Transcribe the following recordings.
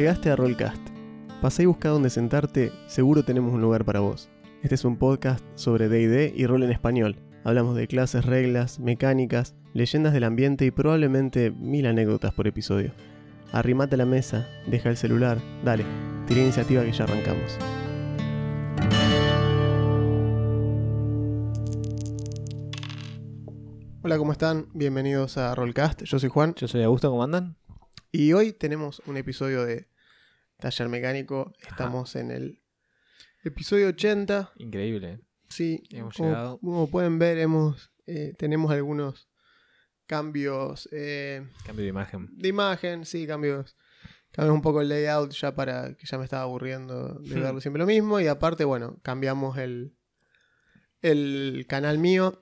Llegaste a Rollcast. Pasá y busca dónde sentarte, seguro tenemos un lugar para vos. Este es un podcast sobre DD y rol en español. Hablamos de clases, reglas, mecánicas, leyendas del ambiente y probablemente mil anécdotas por episodio. Arrimate a la mesa, deja el celular, dale, tira iniciativa que ya arrancamos. Hola, ¿cómo están? Bienvenidos a Rollcast. Yo soy Juan Yo soy Augusto, ¿cómo andan? y hoy tenemos un episodio de Taller Mecánico. Estamos en el episodio 80. Increíble. Sí, Hemos como, llegado. como pueden ver, hemos, eh, tenemos algunos cambios eh, Cambio de imagen. de imagen, sí, cambios. Cambiamos un poco el layout ya para que ya me estaba aburriendo de Hmm. verlo siempre lo mismo. Y aparte, bueno, cambiamos el, el canal mío.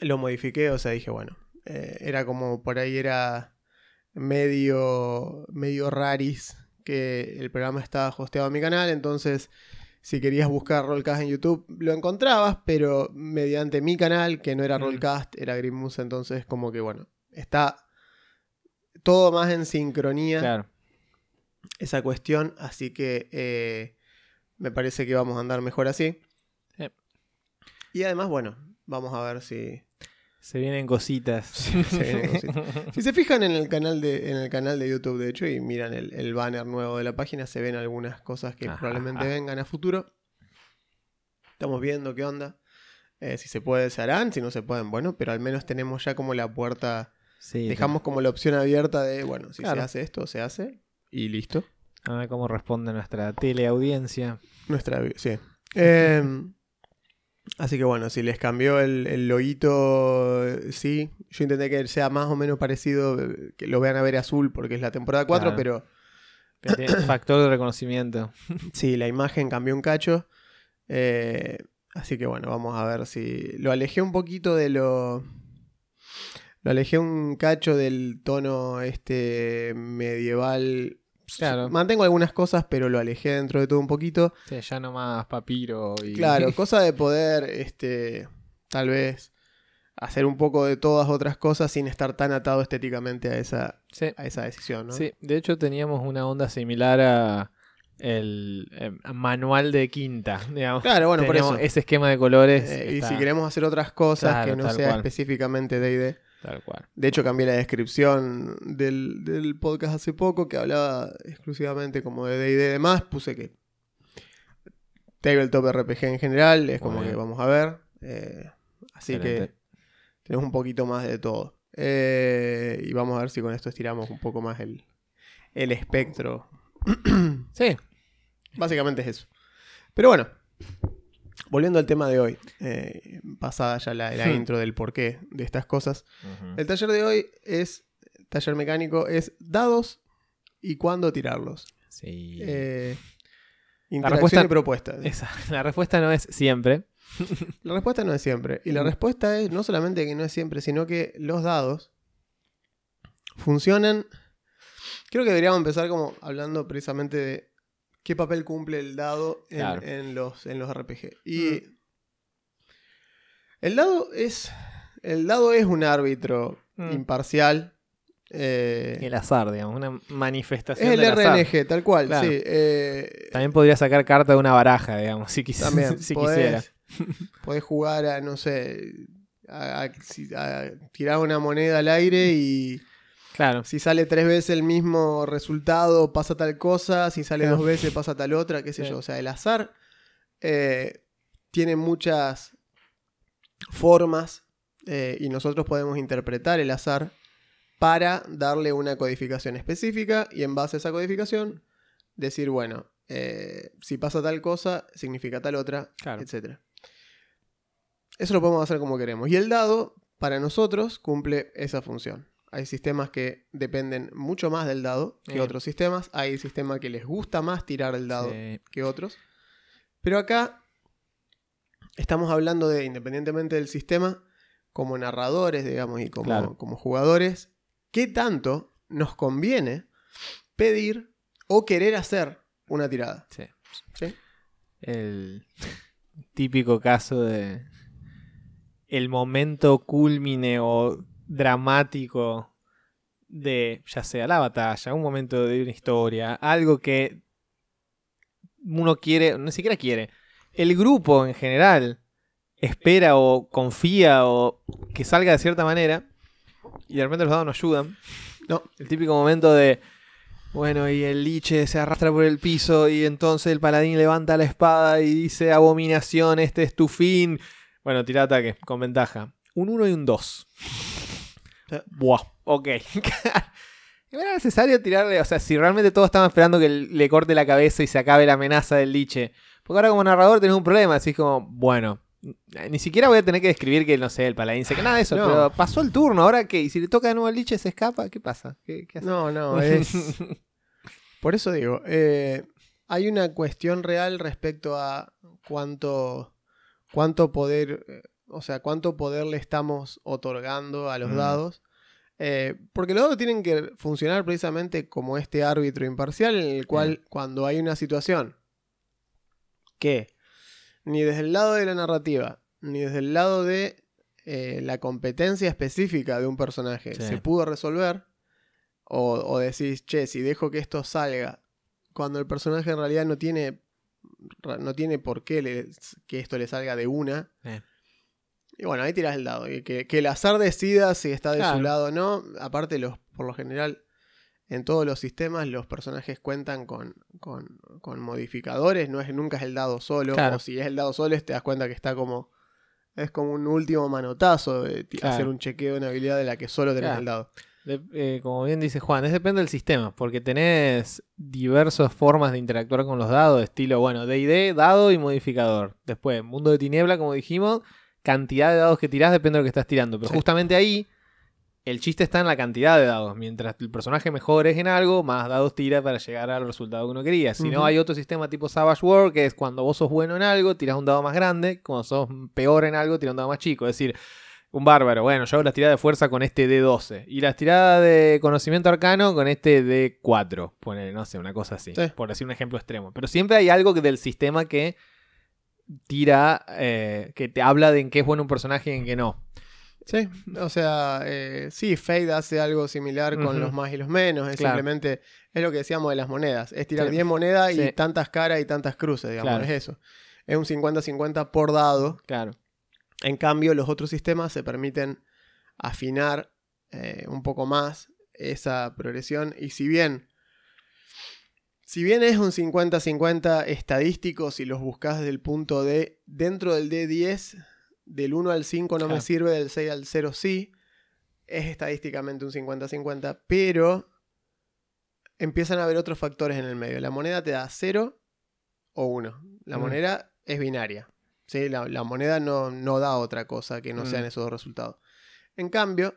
Lo modifiqué, o sea, dije, bueno, eh, era como por ahí era medio, medio raris que el programa estaba hosteado a mi canal. Entonces, si querías buscar Rollcast en YouTube, lo encontrabas, pero mediante mi canal, que no era Mm. Rollcast, era Grimus. Entonces, como que bueno, está todo más en sincronía Claro. esa cuestión, así que eh, me parece que vamos a andar mejor así. Sí. Y además, bueno, vamos a ver si, Se vienen cositas. se vienen cositas. si se fijan en el canal de, en el canal de YouTube, de hecho, y miran el, el banner nuevo de la página, se ven algunas cosas que Ajá, probablemente ajá. vengan a futuro. Estamos viendo qué onda. Eh, si se puede, se harán. Si no se pueden, bueno, pero al menos tenemos ya como la puerta. Sí. Dejamos como la opción abierta de, bueno, si se hace esto, se hace. Y listo. A ver cómo responde nuestra teleaudiencia. Nuestra sí. Eh, así que bueno, si les cambió el, el loguito, sí. Yo intenté que sea más o menos parecido, que lo vean a ver azul porque es la temporada 4, Claro. pero tiene factor de reconocimiento. sí, la imagen cambió un cacho. Eh, así que bueno, vamos a ver si... Lo alejé un poquito de lo... Lo alejé un cacho del tono este medieval. Claro. Mantengo algunas cosas, pero lo alejé dentro de todo un poquito. Sí, ya nomás papiro y. Claro, cosa de poder, este, tal vez hacer un poco de todas otras cosas sin estar tan atado estéticamente a esa, Sí. a esa decisión, ¿no? Sí, de hecho teníamos una onda similar a el eh, manual de quinta, digamos. Claro, bueno, por Teníamos eso. ese esquema de colores. Eh, y si queremos hacer otras cosas Claro, que no sea cual. específicamente D&D. Tal cual. De hecho, cambié la descripción del, del podcast hace poco que hablaba exclusivamente como de D&D y demás. Puse que Tabletop RPG en general es Muy como que vamos a ver. eh, así Excelente. que tenemos un poquito más de todo. Eh, y vamos a ver si con esto estiramos un poco más el, el espectro. Sí. Básicamente es eso. Pero bueno, volviendo al tema de hoy, eh, pasada ya la, la Hmm. intro del porqué de estas cosas. El taller de hoy es, taller mecánico, es dados y cuándo tirarlos. Sí. Eh, interacción respuesta- y propuesta. Esa, la respuesta no es siempre. La respuesta no es siempre. Y la respuesta es no solamente que no es siempre, sino que los dados funcionan. Creo que deberíamos empezar como hablando precisamente de qué papel cumple el dado en, Claro. en los, en los RPG. Y Mm. el dado es. El dado es un árbitro Mm. imparcial. eh, El azar, digamos, una manifestación es el del azar. RNG, tal cual, Claro. sí. eh, También podría sacar carta de una baraja, digamos, si, quis- También, si podés, quisiera. podés jugar a, no sé, a, a- si- a tirar una moneda al aire y Claro. si sale tres veces el mismo resultado pasa tal cosa, si sale Claro. dos veces pasa tal otra, qué sé Sí. yo. O sea, el azar eh, tiene muchas formas eh, y nosotros podemos interpretar el azar para darle una codificación específica y en base a esa codificación decir, bueno, eh, si pasa tal cosa, significa tal otra, Claro. etc. Eso lo podemos hacer como queremos. Y el dado, para nosotros, cumple esa función. Hay sistemas que dependen mucho más del dado que Eh. otros sistemas. Hay sistemas que les gusta más tirar el dado Sí. que otros. Pero acá estamos hablando de, independientemente del sistema, como narradores, digamos, y como, Claro. como jugadores, ¿qué tanto nos conviene pedir o querer hacer una tirada? Sí. ¿Sí? El típico caso de el momento culmine o dramático de, ya sea la batalla, un momento de una historia, algo que uno quiere, ni siquiera quiere, el grupo en general espera o confía o que salga de cierta manera y de repente los dados no ayudan. No. El típico momento de, bueno, y el liche se arrastra por el piso y entonces el paladín levanta la espada y dice, abominación, este es tu fin. Bueno, tira ataque, con ventaja. Un 1 y un 2. Buah, ok. ¿No era necesario tirarle? O sea, si realmente todos estaban esperando que le corte la cabeza y se acabe la amenaza del liche. Porque ahora como narrador tenés un problema, así como, bueno, ni siquiera voy a tener que describir que, no sé, el paladín se que nada de eso, No. pero pasó el turno, ahora que, y si le toca de nuevo al liche se escapa, ¿qué pasa? ¿Qué, qué hace? No, no, es. Por eso digo, eh, hay una cuestión real respecto a cuánto, cuánto poder, eh, o sea, cuánto poder le estamos otorgando a los Mm. dados. Eh, porque los dados tienen que funcionar precisamente como este árbitro imparcial en el cual cuando hay una situación que ni desde el lado de la narrativa, ni desde el lado de eh, la competencia específica de un personaje Sí. se pudo resolver, o, o decís, che, si dejo que esto salga, cuando el personaje en realidad no tiene, no tiene por qué le- que esto le salga de una. Eh. Y bueno, ahí tirás el dado. Y que, que el azar decida si está de Claro. su lado o no. Aparte, los, por lo general, en todos los sistemas, los personajes cuentan con, con, con modificadores. No es, nunca es el dado solo. Claro. O si es el dado solo, te das cuenta que está como. Es como un último manotazo de Claro. hacer un chequeo de una habilidad de la que solo tenés el dado. De- eh, como bien dice Juan, es depende del sistema, porque tenés diversas formas de interactuar con los dados, estilo, bueno, D&D, dado y modificador. Después, mundo de tiniebla, como dijimos, cantidad de dados que tirás depende de lo que estás tirando. Pero Sí. justamente ahí, el chiste está en la cantidad de dados. Mientras el personaje mejor es en algo, más dados tira para llegar al resultado que uno quería. Si no, hay otro sistema tipo Savage World, que es cuando vos sos bueno en algo, tirás un dado más grande, cuando sos peor en algo, tirás un dado más chico. Es decir, un bárbaro, bueno, yo hago las tiradas de fuerza con este D12. Y las tiradas de conocimiento arcano con este D4. Ponele, no sé, una cosa así. Sí. Por decir un ejemplo extremo. Pero siempre hay algo del sistema que tira, eh, que te habla de en qué es bueno un personaje y en qué no. Sí, o sea, eh, sí, Fade hace algo similar con los más y los menos. Es Claro. simplemente, es lo que decíamos de las monedas. Es tirar Sí. 10 monedas y tantas caras y tantas cruces, digamos, Claro. es eso. Es un 50-50 por dado. Claro. En cambio, los otros sistemas se permiten afinar eh, un poco más esa progresión. Y si bien, si bien es un 50-50 estadístico, si los buscas desde el punto de dentro del D10, del 1 al 5 no me sirve, del 6 al 0 sí, es estadísticamente un 50-50, pero empiezan a haber otros factores en el medio. La moneda te da 0 o 1. La Mm. moneda es binaria. ¿sí? La, la moneda no, no da otra cosa que no Mm. sean esos dos resultados. En cambio,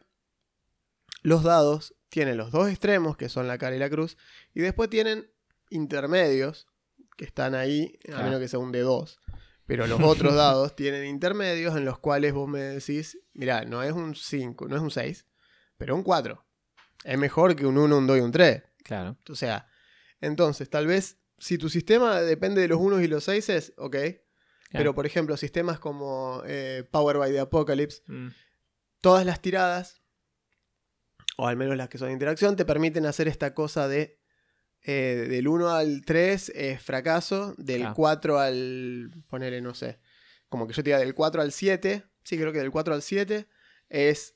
los dados tienen los dos extremos, que son la cara y la cruz, y después tienen intermedios, que están ahí, a Claro. menos que sea un de 2. Pero los otros dados tienen intermedios en los cuales vos me decís, mira, no es un 5, no es un 6, pero un 4. Es mejor que un 1, un 2 y un 3. Claro. O sea, entonces, tal vez, si tu sistema depende de los unos y los 6, ok. Pero, por ejemplo, sistemas como eh, Power by the Apocalypse, Mm, todas las tiradas, o al menos las que son de interacción, te permiten hacer esta cosa de eh, del 1 al 3 es fracaso, del Claro. 4 al, ponele, no sé, como que yo te diga del 4 al 7, sí, creo que del 4 al 7 es,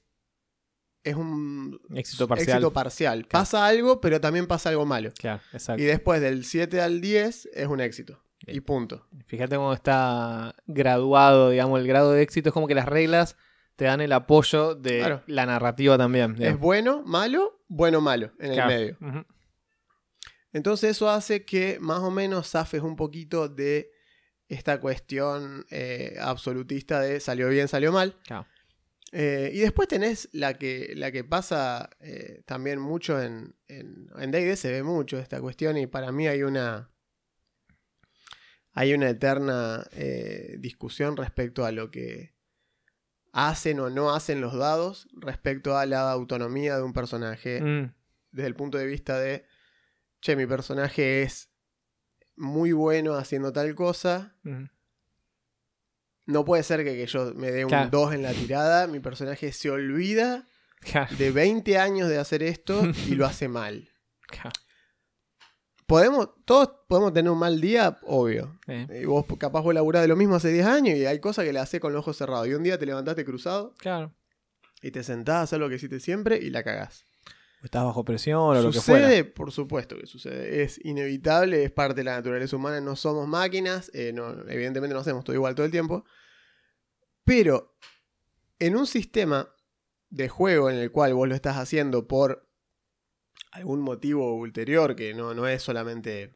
es un Éxito parcial. éxito parcial. Pasa algo, pero también pasa algo malo. Claro, exacto. Y después del 7 al 10 es un éxito. Y punto. Fíjate cómo está graduado, digamos, el grado de éxito. Es como que las reglas te dan el apoyo de Claro. la narrativa también. Es digamos. bueno, malo, bueno, malo en Claro. el medio. Ujú. Entonces eso hace que más o menos zafes un poquito de esta cuestión eh, absolutista de salió bien, salió mal. Claro. Eh, y después tenés la que, la que pasa eh, también mucho en, en, en D&D, se ve mucho esta cuestión y para mí hay una, hay una eterna eh, discusión respecto a lo que hacen o no hacen los dados respecto a la autonomía de un personaje Mm, desde el punto de vista de, che, mi personaje es muy bueno haciendo tal cosa. No puede ser que, que yo me dé un Claro. 2 en la tirada, mi personaje se olvida Claro, de 20 años de hacer esto y lo hace mal. claro. Podemos, todos podemos tener un mal día, obvio. Y vos capaz vos laburás de lo mismo hace 10 años y hay cosas que le haces con los ojos cerrados. Y un día te levantaste cruzado claro. y te sentás a hacer lo que hiciste siempre y la cagás. Estás bajo presión o lo que fuera. Sucede, por supuesto que sucede. Es inevitable, es parte de la naturaleza humana. No somos máquinas, eh, no, evidentemente no hacemos todo igual todo el tiempo. Pero en un sistema de juego en el cual vos lo estás haciendo por algún motivo ulterior, que no, no es solamente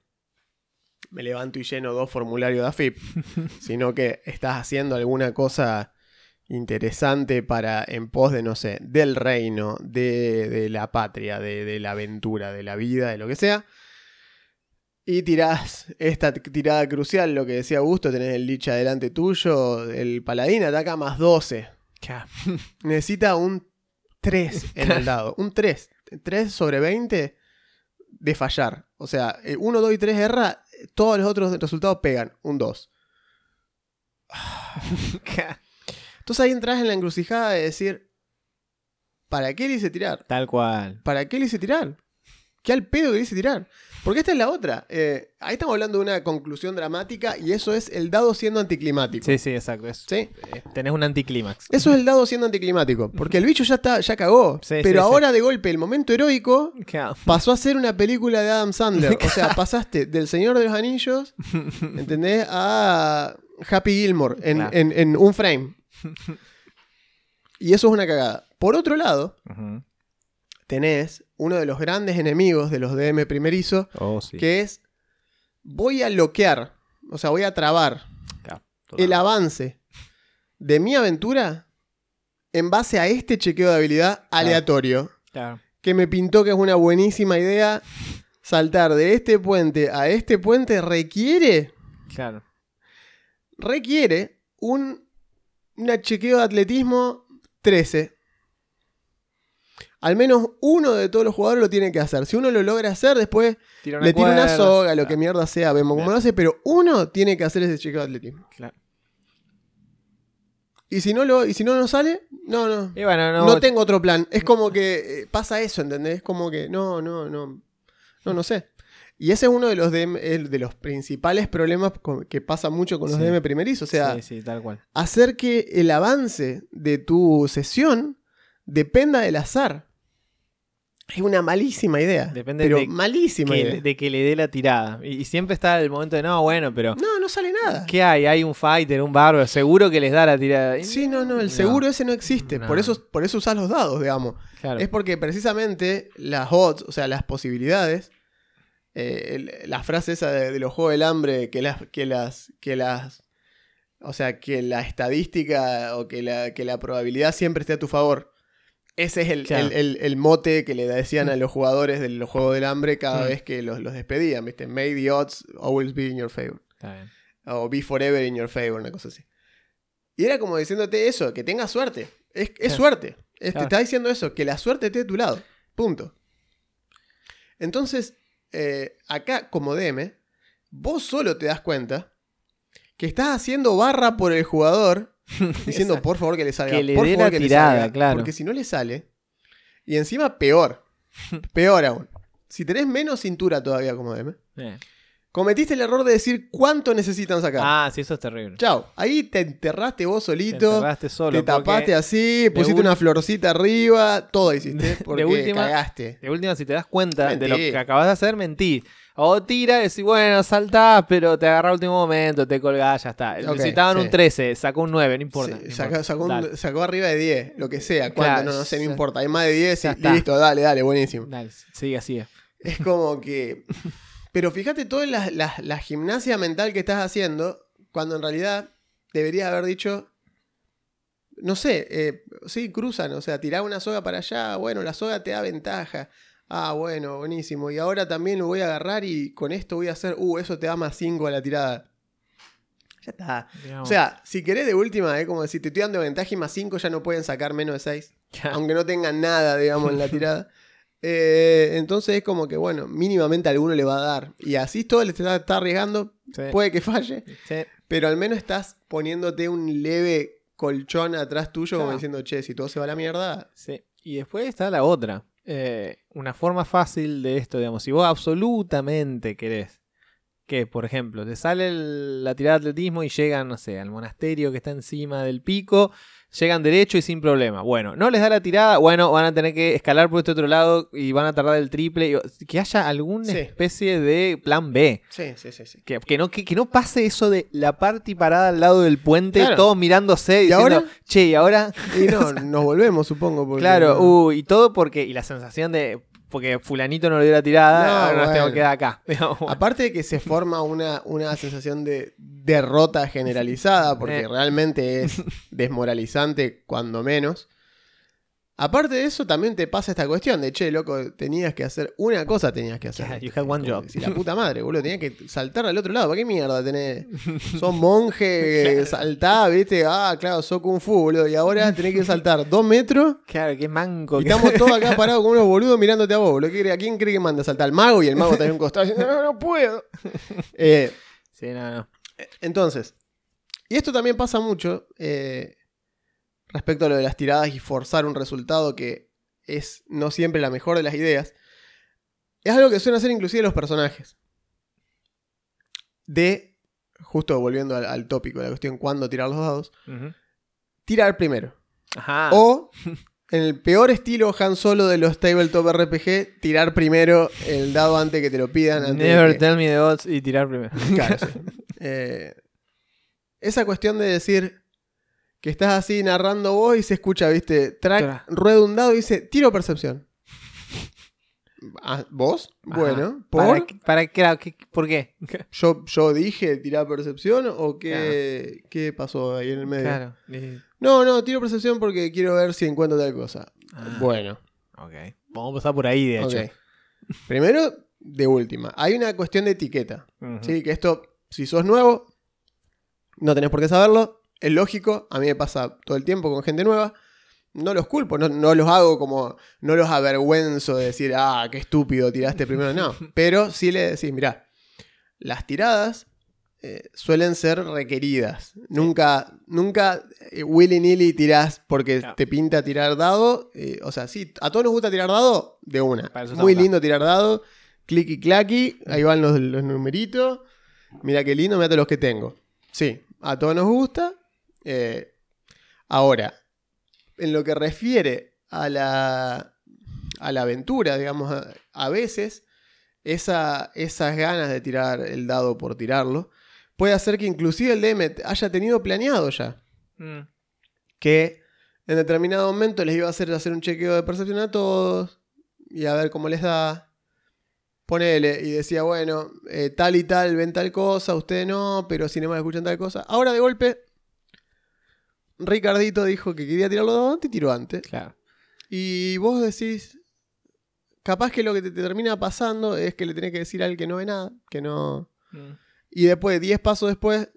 me levanto y lleno dos formularios de AFIP, sino que estás haciendo alguna cosa interesante para en pos de, no sé, del reino, de, de la patria, de, de la aventura, de la vida, de lo que sea. Y tirás esta tirada crucial, lo que decía Augusto, tenés el lich adelante tuyo, el paladín ataca más 12. Claro. Necesita un 3 en el dado. Un 3. 3 sobre 20 de fallar. O sea, 1, 2 y 3 erra, todos los otros resultados pegan. Un 2. Entonces ahí entras en la encrucijada de decir, ¿para qué le hice tirar? Tal cual. ¿Para qué le hice tirar? ¿Qué al pedo que le hice tirar? Porque esta es la otra. Eh, ahí estamos hablando de una conclusión dramática y eso es el dado siendo anticlimático. Sí, sí, exacto. Es- ¿Sí? eh, tenés un anticlímax. Eso es el dado siendo anticlimático. Porque el bicho ya está, ya cagó. Sí, pero sí, sí. ahora de golpe el momento heroico pasó a ser una película de Adam Sandler. O sea, pasaste del Señor de los Anillos, ¿entendés? A Happy Gilmore en, Claro. en- en un frame. Y eso es una cagada. Por otro lado, tenés uno de los grandes enemigos de los DM primerizo, Oh, sí. que es voy a bloquear, o sea, voy a trabar el avance de mi aventura en base a este chequeo de habilidad aleatorio, que me pintó que es una buenísima idea. Saltar de este puente a este puente requiere, Claro. requiere un una chequeo de atletismo 13. Al menos uno de todos los jugadores lo tiene que hacer. Si uno lo logra hacer, después Tira le tira una soga, lo que mierda sea, vemos cómo lo hace, pero uno tiene que hacer ese chequeo de atletismo. Claro. Y si no lo, y si no nos sale, no, no. Y bueno, no. No, tengo otro plan. Es como que eh, pasa eso, ¿entendés? Es como que no, no, no. No, no sé. Y ese es uno de los DM, de los principales problemas que pasa mucho con los Sí. DM primerizos. O sea, sí, sí, tal cual. hacer que el avance de tu sesión dependa del azar. Es una malísima idea. Depende pero de malísima Que- idea. de que le dé la tirada. Y, y siempre está el momento de, no, bueno, pero. No, no sale nada. ¿Qué hay? Hay un fighter, un bárbaro, seguro que les da la tirada. Sí, no, no, el No. seguro ese no existe. No. Por, eso, por eso usás los dados, digamos. Claro. Es porque precisamente las odds, o sea, las posibilidades, eh, el- la frase esa de, de los juegos del hambre, que las, que las, que las, o sea, que la estadística o que la, que la probabilidad siempre esté a tu favor. Ese es el, Claro. el- el- mote que le decían a los jugadores de los juegos del hambre cada vez que los, los despedían, ¿viste? May the odds always be in your favor. Está bien. O be forever in your favor, una cosa así. Y era como diciéndote eso, que tengas suerte. Es, suerte. Es- Te está diciendo eso, que la suerte esté de tu lado. Punto. Entonces, eh, acá como DM, vos solo te das cuenta que estás haciendo barra por el jugador, diciendo por favor que le salga. Que le por favor la que le tirada, salga", claro. Porque si no le sale, y encima peor, peor aún. Si tenés menos cintura todavía como DM, Eh. Cometiste el error de decir cuánto necesitan sacar. Ah, sí, eso es terrible. Chao. Ahí te enterraste vos Te solito. enterraste solo. Te tapaste así, pusiste una florcita arriba, todo hiciste. Porque última- cagaste. De última, si te das cuenta de lo que acabas de hacer, mentí. O tira, decís, bueno, saltás, pero te agarra último momento, te colgás, ya está. Necesitaban sí. un 13, sacó un 9, no importa. Sí, no sacó, importa. sacó un- Dale, sacó arriba de 10, lo que sea. ¿Cuánto? Claro, no, no sé, no importa. Hay más de 10 ya y listo, dale, dale, buenísimo. dale, sigue así. Es como que. Pero fíjate toda la, la- la gimnasia mental que estás haciendo, cuando en realidad deberías haber dicho. No sé, eh, sí, cruzan, o sea, tirar una soga para allá, bueno, la soga te da ventaja. Ah, bueno, buenísimo. Y ahora también lo voy a agarrar y con esto voy a hacer, uh, eso te da más 5 a la tirada. Ya está. O sea, si querés de última, es como si te estoy dando ventaja y más 5 ya no pueden sacar menos de 6 aunque no tengan nada, digamos, en la tirada. Eh, entonces es como que, bueno, mínimamente alguno le va a dar. Y así todo le está, está arriesgando, Sí, puede que falle, sí. pero al menos estás poniéndote un leve colchón atrás tuyo, como diciendo, che, si todo se va a la mierda. Sí. Y después está la otra. Eh, una forma fácil de esto, digamos, si vos absolutamente querés que, por ejemplo, te sale el- la tirada de atletismo y llegan, no sé, al monasterio que está encima del pico, llegan derecho y sin problema. Bueno, no les da la tirada, bueno, van a tener que escalar por este otro lado y van a tardar el triple. y- que haya alguna Sí. especie de plan B. Sí, sí, sí. sí. Que, que no, que, que no pase eso de la party parada al lado del puente, Claro. todos mirándose y ¿Y diciendo, ahora? che, y ahora. Y no, nos volvemos, supongo. Porque Claro, uh, y todo porque. Y la sensación de. Porque Fulanito no le dio la tirada, No, ahora nos bueno. tengo que quedar acá. Digamos, bueno. Aparte de que se forma una, una sensación de derrota generalizada, porque Eh. realmente es desmoralizante cuando menos. Aparte de eso, también te pasa esta cuestión de, che, loco, tenías que hacer una cosa, tenías que hacer. Yeah, you had one Como job. Si la puta madre, boludo, tenías que saltar al otro lado. ¿Para qué mierda tenés? Sos monje, saltá, viste, ah, claro, sos kung fu, boludo. Y ahora tenés que saltar dos metros Claro, qué manco. y estamos todos acá parados como unos boludos mirándote a vos, boludo. ¿Qué cree- ¿A quién cree que manda a saltar? Al mago y el mago está en un costado diciendo, no, no puedo. Eh, Sí, no, no. entonces, y esto también pasa mucho eh, respecto a lo de las tiradas y forzar un resultado que es no siempre la mejor de las ideas. Es algo que suelen hacer inclusive los personajes. De, justo volviendo al, al tópico de la cuestión, cuándo tirar los dados, tirar primero. Ajá. O, en el peor estilo Han Solo de los Tabletop RPG, tirar primero el dado antes que te lo pidan. Antes Never que- tell me the odds y tirar primero. Claro, sí. Eh, esa cuestión de decir que estás así narrando vos y se escucha, viste, track, Tra. rueda un dado y dice, tiro percepción. Ah, ¿Vos? Ajá. Bueno, ¿Para, ¿por? qué- para qué- ¿Por qué? Yo, yo dije tirar percepción o qué, qué pasó ahí en el medio? Claro. No, no, tiro percepción porque quiero ver si encuentro tal cosa. Ah. Bueno, Ok. Vamos a empezar por ahí, de hecho. Primero, de última, hay una cuestión de etiqueta. Sí, que esto, si sos nuevo, no tenés por qué saberlo. Es lógico, a mí me pasa todo el tiempo con gente nueva. No los culpo, no, no los hago como, no los avergüenzo de decir, ah, qué estúpido, tiraste primero. No, pero sí le decís, mirá, las tiradas eh, suelen ser requeridas. Nunca, nunca eh, willy-nilly tirás porque Claro. te pinta tirar dado. eh, o sea, sí, a todos nos gusta tirar dado, de una. Muy acá. lindo tirar dado, clicky clacky, ahí van los, los numeritos. Mira qué lindo, mira los que tengo. Sí, a todos nos gusta. Eh, ahora, en lo que refiere a la, a la aventura, digamos, a, a veces esa, esas ganas de tirar el dado por tirarlo puede hacer que inclusive el DM haya tenido planeado ya Mm. que en determinado momento les iba a hacer hacer un chequeo de percepción a todos y a ver cómo les da. Ponele, y decía, bueno, eh, tal y tal ven tal cosa, ustedes no, pero sin embargo escuchan tal cosa. Ahora de golpe, Ricardito dijo que quería tirarlo de antes y tiró antes. Claro. Y vos decís, capaz que lo que te, te termina pasando es que le tenés que decir al que no ve nada, que no... Mm. Y después, 10 pasos después,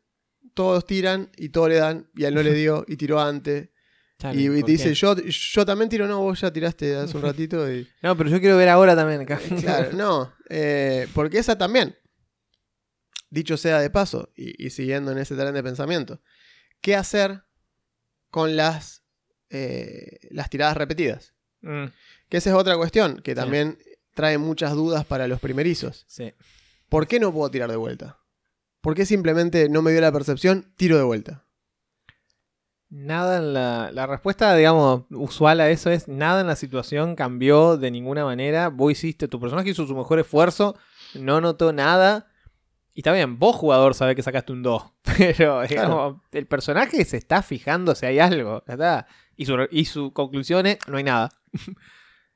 todos tiran y todos le dan, y a él no le dio y tiró antes. Chale, Y, y ¿por te dice, yo, yo también tiro, no, vos ya tiraste hace un ratito. Y, No, pero yo quiero ver ahora también. acá. claro, no, eh, porque esa también, dicho sea de paso, y, y siguiendo en ese tren de pensamiento, ¿qué hacer con las, eh, las tiradas repetidas? Mm, Que esa es otra cuestión que Sí. también trae muchas dudas para los primerizos. sí. ¿Por qué no puedo tirar de vuelta? ¿Por qué simplemente no me dio la percepción, tiro de vuelta? Nada en la, la respuesta, digamos, usual a eso es nada en la situación cambió de ninguna manera. Vos hiciste, tu personaje hizo su mejor esfuerzo, no notó nada. Y está bien, vos jugador sabés que sacaste un 2. Pero digamos, el personaje se está fijando si hay algo. está. Y su, y su conclusión es, no hay nada.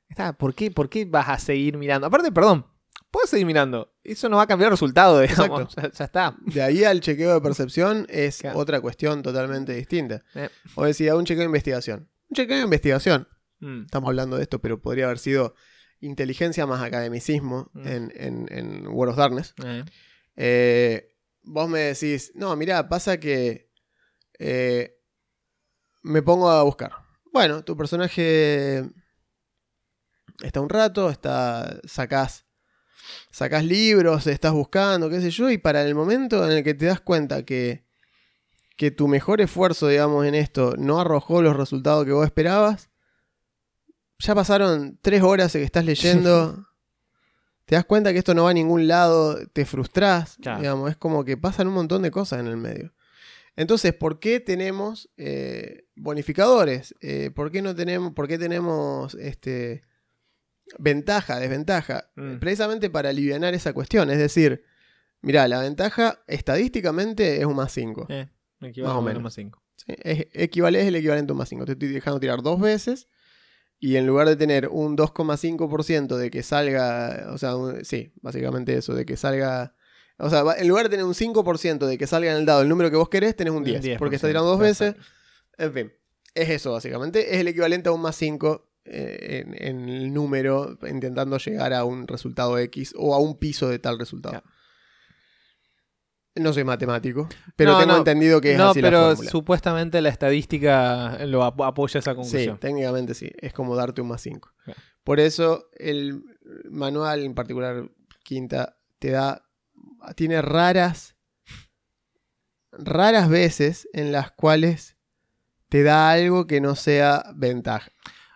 Está, ¿por, qué, ¿Por qué vas a seguir mirando? Aparte, perdón, puedes seguir mirando. Eso no va a cambiar el resultado, digamos. Exacto. Ya, ya está. De ahí al chequeo de percepción es Claro. otra cuestión totalmente distinta. Eh. O decía, un chequeo de investigación. Un chequeo de investigación. Mm, Estamos hablando de esto, pero podría haber sido inteligencia más academicismo Mm. en, en, en World of Darkness. eh. Eh, vos me decís, no, mirá, pasa que eh, me pongo a buscar. Bueno, tu personaje está un rato, está, sacás, sacás libros, estás buscando, qué sé yo, y para el momento en el que te das cuenta que, que tu mejor esfuerzo, digamos, en esto no arrojó los resultados que vos esperabas, ya pasaron tres horas que estás leyendo, te das cuenta que esto no va a ningún lado, te frustrás, Claro. digamos, es como que pasan un montón de cosas en el medio. Entonces, ¿por qué tenemos eh, bonificadores? Eh, ¿Por qué no tenemos, por qué tenemos este, ventaja, desventaja? Mm. Precisamente para aliviar esa cuestión. Es decir, mira, la ventaja estadísticamente es un más 5. Eh, Más o menos. más 5. Sí, Es, equivale, es el equivalente a un más 5. Te estoy dejando tirar dos veces. Y en lugar de tener un 2,5% de que salga. O sea, un- sí, básicamente eso, de que salga. O sea, en lugar de tener un 5% de que salga en el dado el número que vos querés, tenés un Un 10. 10%, porque está tirando dos veces. En fin, es eso básicamente. Es el equivalente a un más 5 eh, en, en el número, intentando llegar a un resultado X o a un piso de tal resultado. Claro. No soy matemático, pero No, tengo no. entendido que es no, así la pero fórmula. supuestamente la estadística lo ap- apoya esa Sí, conclusión. técnicamente sí. Es como darte un más 5. Claro. Por eso el manual, en particular Quinta, te da. Tiene raras. Raras veces en las cuales te da algo que no sea ventaja.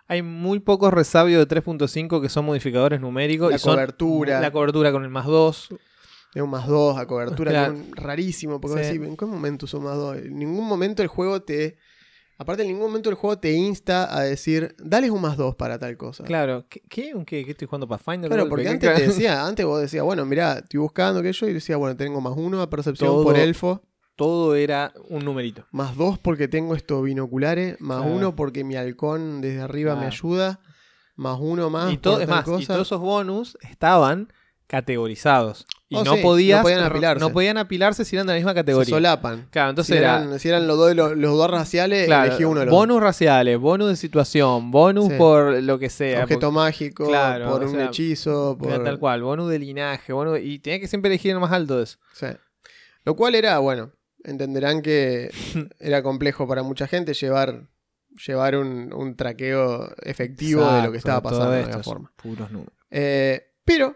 Hay muy pocos resabios de 3.5 que son modificadores numéricos. La y son cobertura. La cobertura con el más 2. De un más 2 a cobertura, Claro. un- rarísimo. Porque Sí. vos decís, ¿en qué momento usó más 2? En ningún momento el juego te. Aparte, en ningún momento el juego te insta a decir, dale un más 2 para tal cosa. Claro. ¿Qué, qué, ¿Un qué? ¿Qué estoy jugando Pathfinder? Claro, ¿Qué- porque antes te decía, antes vos decías, bueno, mira, estoy buscando aquello y decía, bueno, tengo más uno a percepción Todo- por elfo, Todo era un numerito. más dos porque tengo estos binoculares, más Claro. uno porque mi halcón desde arriba me ayuda, más uno más. y, todo, es más, y todos esos bonus estaban categorizados. Y Oh, no, sí, podías, no podían apilarse. no podían apilarse si eran de la misma se categoría. solapan. Claro, entonces si, era eran, si eran los dos, los, los dos raciales, claro, elegí uno de los bonus raciales, bonus de situación, bonus Sí. por lo que sea. Objeto mágico, claro, por un sea, hechizo, por... Tal cual, bonus de linaje, bonus, y tenía que siempre elegir el más alto de eso. Sí. Lo cual era, bueno, entenderán que era complejo para mucha gente llevar, llevar un, un traqueo efectivo de lo que estaba pasando de son forma. Puros números. Eh, pero,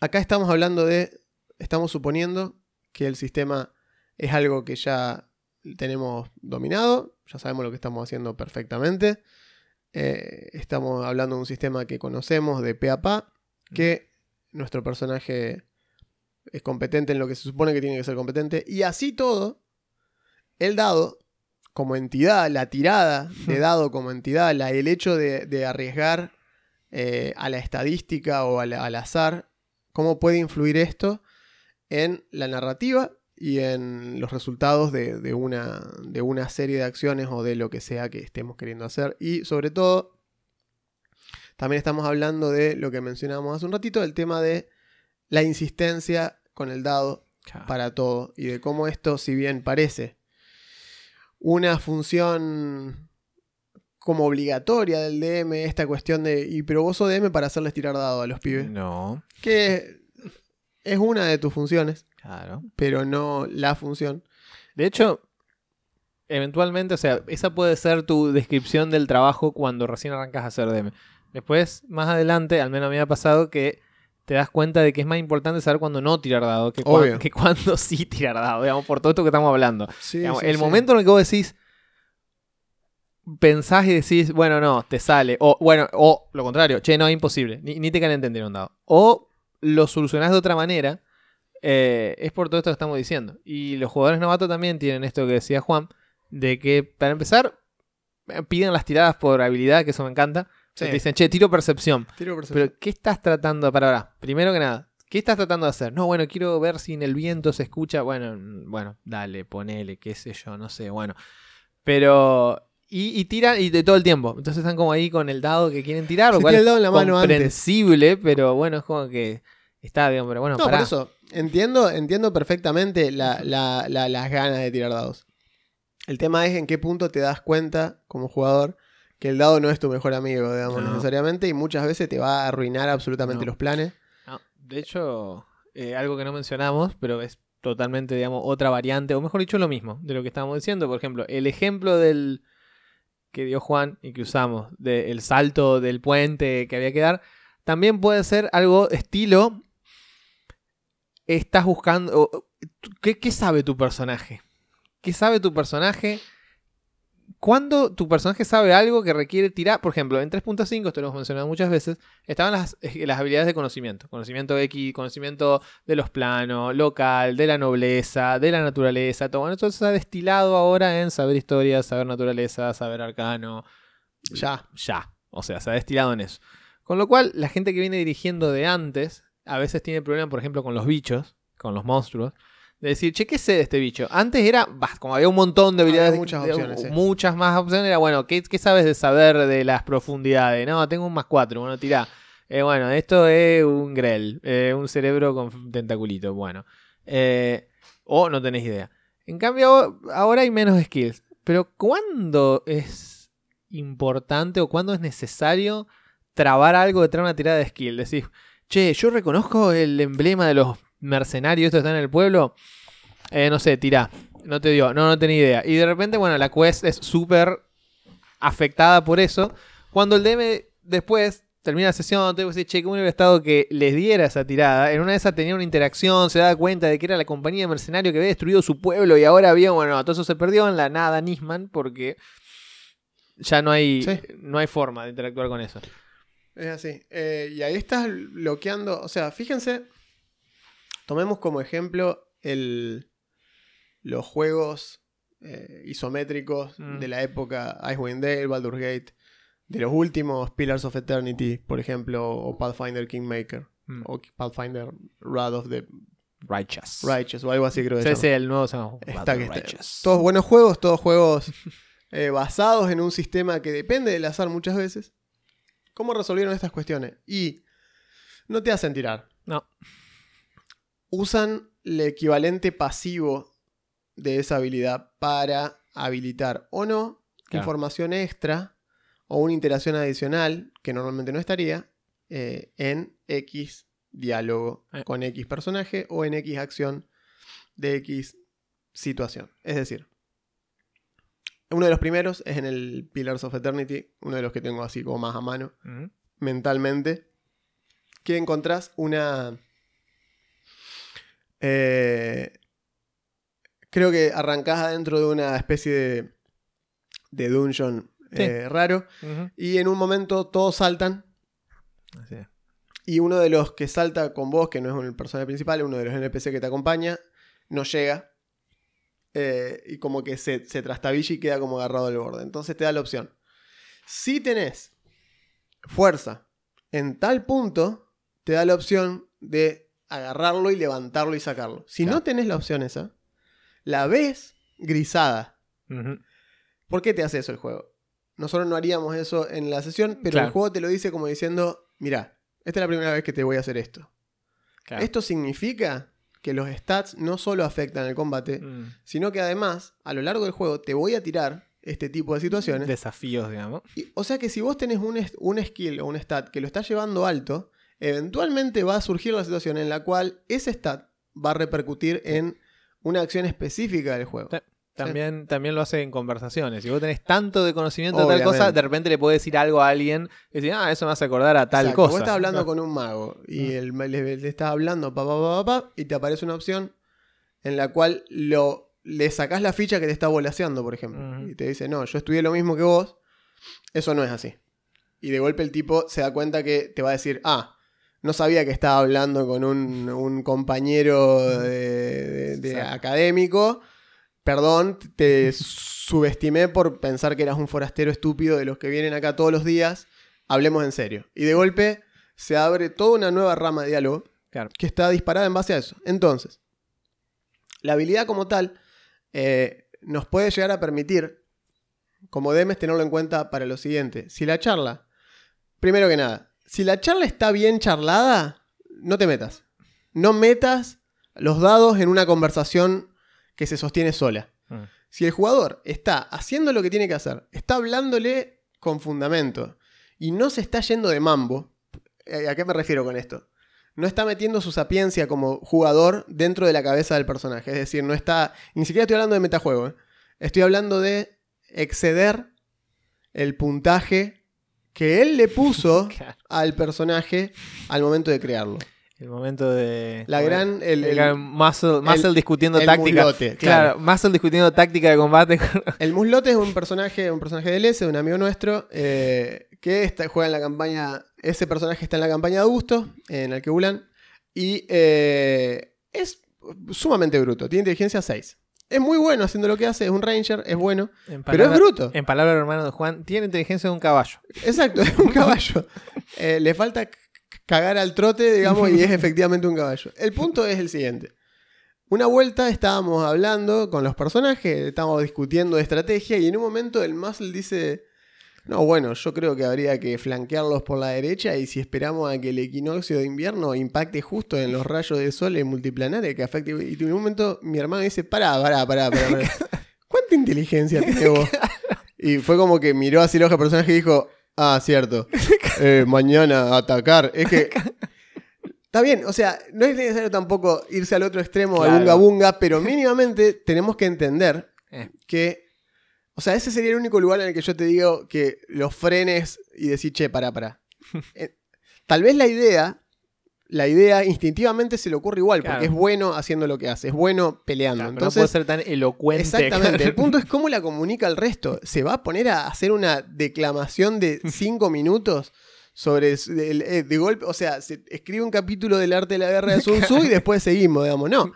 acá estamos hablando de, estamos suponiendo que el sistema es algo que ya tenemos dominado, ya sabemos lo que estamos haciendo perfectamente. Eh, estamos hablando de un sistema que conocemos de pe a pa, que nuestro personaje es competente en lo que se supone que tiene que ser competente. Y así todo, el dado, como entidad, la tirada de dado como entidad, la, el hecho de, de arriesgar eh, a la estadística o al azar, cómo puede influir esto en la narrativa y en los resultados de, de una, de una serie de acciones o de lo que sea que estemos queriendo hacer. Y sobre todo, también estamos hablando de lo que mencionábamos hace un ratito, del tema de la insistencia con el dado para todo y de cómo esto, si bien parece una función como obligatoria del DM, esta cuestión de, y pero vos sos DM para hacerles tirar dado a los pibes, No, que es una de tus funciones, claro. pero no la función. De hecho, eventualmente, o sea, esa puede ser tu descripción del trabajo cuando recién arrancas a hacer DM. Después, más adelante, al menos a mí me ha pasado que te das cuenta de que es más importante saber cuándo no tirar dado que, cuan- Obvio. que cuando sí tirar dado, digamos, por todo esto que estamos hablando. Sí, Digamos, sí, el sí. momento en el que vos decís, pensás y decís, bueno, no, te sale. O, bueno, o lo contrario, che, no, imposible. Ni, ni te caen entender un dado. O lo solucionás de otra manera. eh, es por todo esto que estamos diciendo. Y los jugadores novatos también tienen esto que decía Juan, de que para empezar, eh, piden las tiradas por habilidad, que eso me encanta. Sí. Te dicen, che, tiro percepción. Tiro percepción. Pero, ¿qué estás tratando para ahora? Primero que nada, ¿qué estás tratando de hacer? No, bueno, quiero ver si en el viento se escucha. Bueno, mm, bueno, dale, ponele, qué sé yo, no sé, bueno. Pero. Y, y tiran y de todo el tiempo. Entonces están como ahí con el dado que quieren tirar, lo Se cual tira el es dado en la mano antes. comprensible, pero bueno, es como que está bien, pero bueno, No, pará. por eso, entiendo, entiendo perfectamente la- la- la- las ganas de tirar dados. El tema es en qué punto te das cuenta, como jugador, que el dado no es tu mejor amigo, digamos, No. necesariamente, y muchas veces te va a arruinar absolutamente No. los planes. No, de hecho, eh, algo que no mencionamos, pero es totalmente, digamos, otra variante, o mejor dicho, lo mismo de lo que estábamos diciendo. Por ejemplo, el ejemplo del que dio Juan y que usamos, del salto del puente que había que dar, también puede ser algo estilo. Estás buscando. ¿Qué, qué sabe tu personaje? ¿Qué sabe tu personaje cuando tu personaje sabe algo que requiere tirar, por ejemplo, en 3.5, esto lo hemos mencionado muchas veces, estaban las, eh, las habilidades de conocimiento. Conocimiento X, conocimiento de los planos, local, de la nobleza, de la naturaleza, todo. Bueno, se ha destilado ahora en saber historia, saber naturaleza, saber arcano. Ya. Ya. O sea, se ha destilado en eso. Con lo cual, la gente que viene dirigiendo de antes, a veces tiene problemas, por ejemplo, con los bichos, con los monstruos. De decir, che, ¿qué sé de este bicho? Antes era, bah, como había un montón de habilidades, muchas de- opciones, sí. muchas más opciones, era bueno, ¿qué, qué sabes de saber de las profundidades? No, tengo un más cuatro, bueno, tirá. Eh, bueno, esto es un grel, eh, un cerebro con tentaculito, bueno. Eh, o no tenés idea. En cambio, ahora hay menos skills. Pero ¿cuándo es importante o cuándo es necesario trabar algo de una tirada de skill? Decís, che, yo reconozco el emblema de los mercenarios, esto está en el pueblo. Eh, no sé, tirá. No te dio, no, no tenía idea. Y de repente, bueno, la quest es súper afectada por eso. Cuando el DM después termina la sesión, te decir, che, ¿cómo hubiera estado que les diera esa tirada? En una de esas tenía una interacción, se daba cuenta de que era la compañía de mercenarios que había destruido su pueblo y ahora había, bueno, todo eso se perdió en la nada Nisman porque ya no hay, Sí. no hay forma de interactuar con eso. Es así. Eh, y ahí estás bloqueando. O sea, fíjense. Tomemos como ejemplo el, los juegos eh, isométricos Mm. de la época Icewind Dale, Baldur's Gate, de los últimos Pillars of Eternity, por ejemplo, o Pathfinder Kingmaker, Mm. o Pathfinder Wrath of the Righteous. Righteous, o algo así creo que Sí, llama. el nuevo Está que está-. Todos buenos juegos, todos juegos eh, basados en un sistema que depende del azar muchas veces. ¿Cómo resolvieron estas cuestiones? Y no te hacen tirar. No. Usan el equivalente pasivo de esa habilidad para habilitar o no Claro. información extra o una interacción adicional que normalmente no estaría eh, en X diálogo Eh. con X personaje o en X acción de X situación. Es decir, uno de los primeros es en el Pillars of Eternity, uno de los que tengo así como más a mano mentalmente, que encontrás una... eh, creo que arrancás adentro de una especie de, de dungeon Sí. eh, raro y en un momento todos saltan Así es. y uno de los que salta con vos, que no es el personaje principal, uno de los NPC que te acompaña, no llega. eh, y como que se, se trastabilla y queda como agarrado al borde. Entonces te da la opción. Si tenés fuerza en tal punto, te da la opción de agarrarlo y levantarlo y sacarlo. Si Claro. no tenés la opción esa, la ves grisada. ¿Por qué te hace eso el juego? Nosotros no haríamos eso en la sesión, pero Claro. el juego te lo dice como diciendo, mira, esta es la primera vez que te voy a hacer esto. Claro. Esto significa que los stats no solo afectan el combate, Mm. sino que además, a lo largo del juego, te voy a tirar este tipo de situaciones. Desafíos, digamos. Y- o sea que si vos tenés un, un skill o un stat que lo está llevando alto, eventualmente va a surgir la situación en la cual ese stat va a repercutir en una acción específica del juego. Sí. También, también lo hace en conversaciones. Si vos tenés tanto de conocimiento de tal cosa, de repente le podés decir algo a alguien y decir, ah, eso me hace acordar a tal Exacto, cosa. Vos estás hablando No. con un mago y Mm. el, le, le estás hablando pa, pa, pa, pa, pa, y te aparece una opción en la cual lo, le sacás la ficha que te está volaseando, por ejemplo. Y te dice, no, yo estudié lo mismo que vos. Eso no es así. Y de golpe el tipo se da cuenta que te va a decir, ah, no sabía que estaba hablando con un, un compañero de, de- académico. Perdón, te subestimé por pensar que eras un forastero estúpido de los que vienen acá todos los días. Hablemos en serio. Y de golpe se abre toda una nueva rama de diálogo Claro. que está disparada en base a eso. Entonces, la habilidad como tal eh, nos puede llegar a permitir, como DMs, tenerlo en cuenta para lo siguiente. Si la charla, primero que nada, si la charla está bien charlada, no te metas. No metas los dados en una conversación que se sostiene sola. Mm. Si el jugador está haciendo lo que tiene que hacer, está hablándole con fundamento y no se está yendo de mambo, eh, ¿a qué me refiero con esto? No está metiendo su sapiencia como jugador dentro de la cabeza del personaje. Es decir, no está. Ni siquiera estoy hablando de metajuego. ¿eh? Estoy hablando de exceder el puntaje que él le puso Claro. al personaje al momento de crearlo. El momento de. La gran. El, El, el- Muscle, Muscle discutiendo el táctica. muslote, claro. claro. Muscle discutiendo táctica de combate. el Muslote es un personaje, un personaje del S, un amigo nuestro, eh, que está- juega en la campaña. Ese personaje está en la campaña de Augusto, en Alquebulan, y eh, es sumamente bruto. Tiene inteligencia 6. Es muy bueno haciendo lo que hace, es un ranger, es bueno, en pero es bruto. En palabras del hermano de Juan, tiene inteligencia de un caballo. Exacto, es un caballo. Eh, le falta cagar al trote, digamos, y es efectivamente un caballo. El punto es el siguiente. Una vuelta estábamos hablando con los personajes, estábamos discutiendo de estrategia y en un momento el Muscle dice, no, bueno, yo creo que habría que flanquearlos por la derecha y si esperamos a que el equinoccio de invierno impacte justo en los rayos del sol en multiplanares que afecte... Y en un momento mi hermano dice, pará, pará, pará, pará. pará. ¿Cuánta inteligencia tenés vos? Y fue como que miró así el ojo del personaje y dijo, ah, cierto, eh, mañana atacar. Es que... Está bien, o sea, no es necesario tampoco irse al otro extremo, al Claro. bunga bunga, pero mínimamente tenemos que entender Eh. que... O sea, ese sería el único lugar en el que yo te digo que los frenes y decir, che, pará, pará. Eh, tal vez la idea, la idea instintivamente se le ocurre igual, Claro. porque es bueno haciendo lo que hace, es bueno peleando. Claro, Entonces, no puede ser tan elocuente. Exactamente. El punto es cómo la comunica al resto. ¿Se va a poner a hacer una declamación de cinco minutos sobre eh, de golpe? O sea, se escribe un capítulo del arte de la guerra de Sun Tzu y después seguimos, digamos. No.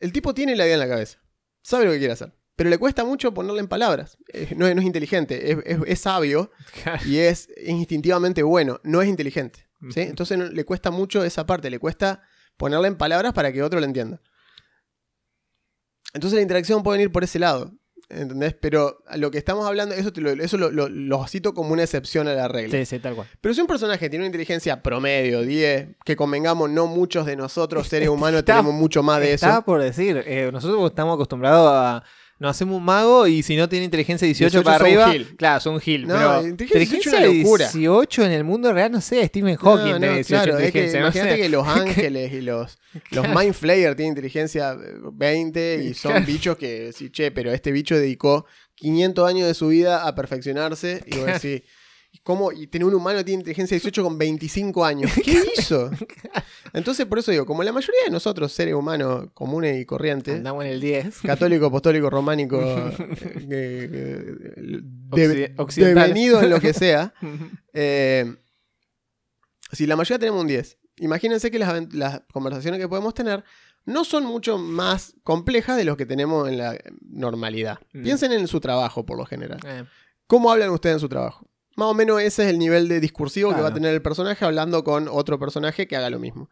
El tipo tiene la idea en la cabeza. Sabe lo que quiere hacer. Pero le cuesta mucho ponerla en palabras. Eh, No, es- no es inteligente. Es, es- es sabio y es, es instintivamente bueno. No es inteligente. ¿sí? Entonces no- le cuesta mucho esa parte. Le cuesta ponerla en palabras para que otro la entienda. Entonces la interacción puede venir por ese lado. ¿Entendés? Pero a lo que estamos hablando, eso, te lo, eso lo, lo- lo cito como una excepción a la regla. Sí, sí, tal cual. Pero si un personaje tiene una inteligencia promedio, 10, que convengamos, no muchos de nosotros, seres humanos, Está- tenemos mucho más de Estaba eso. por decir, eh, nosotros estamos acostumbrados a. Nos hacemos un mago y si no tiene inteligencia 18, 18 para son arriba, Gil. claro, son Gil. No, pero inteligencia 18 es una locura. 18 en el mundo real, no sé, Stephen Hawking No, no, tiene 18 claro, es que inteligencia. imagínate sé. que los ángeles y los, los Claro. Mind Flayer tienen inteligencia eh, 20 y son Claro. bichos que, sí, che, pero este bicho dedicó 500 años de su vida a perfeccionarse y vos Claro. Decís, ¿cómo? Y tener un humano tiene inteligencia 18 con 25 años. ¿Qué hizo? Entonces, por eso digo, como la mayoría de nosotros, seres humanos comunes y corrientes, Andamos en el 10. católico, apostólico, románico, eh, de- occidental. devenido en lo que sea, eh, si la mayoría tenemos un 10, imagínense que las conversaciones que podemos tener no son mucho más complejas de los que tenemos en la normalidad. Mm. Piensen en su trabajo, por lo general. Eh, ¿Cómo hablan ustedes en su trabajo? Más o menos ese es el nivel de discursivo que va a tener el personaje hablando con otro personaje que haga lo mismo.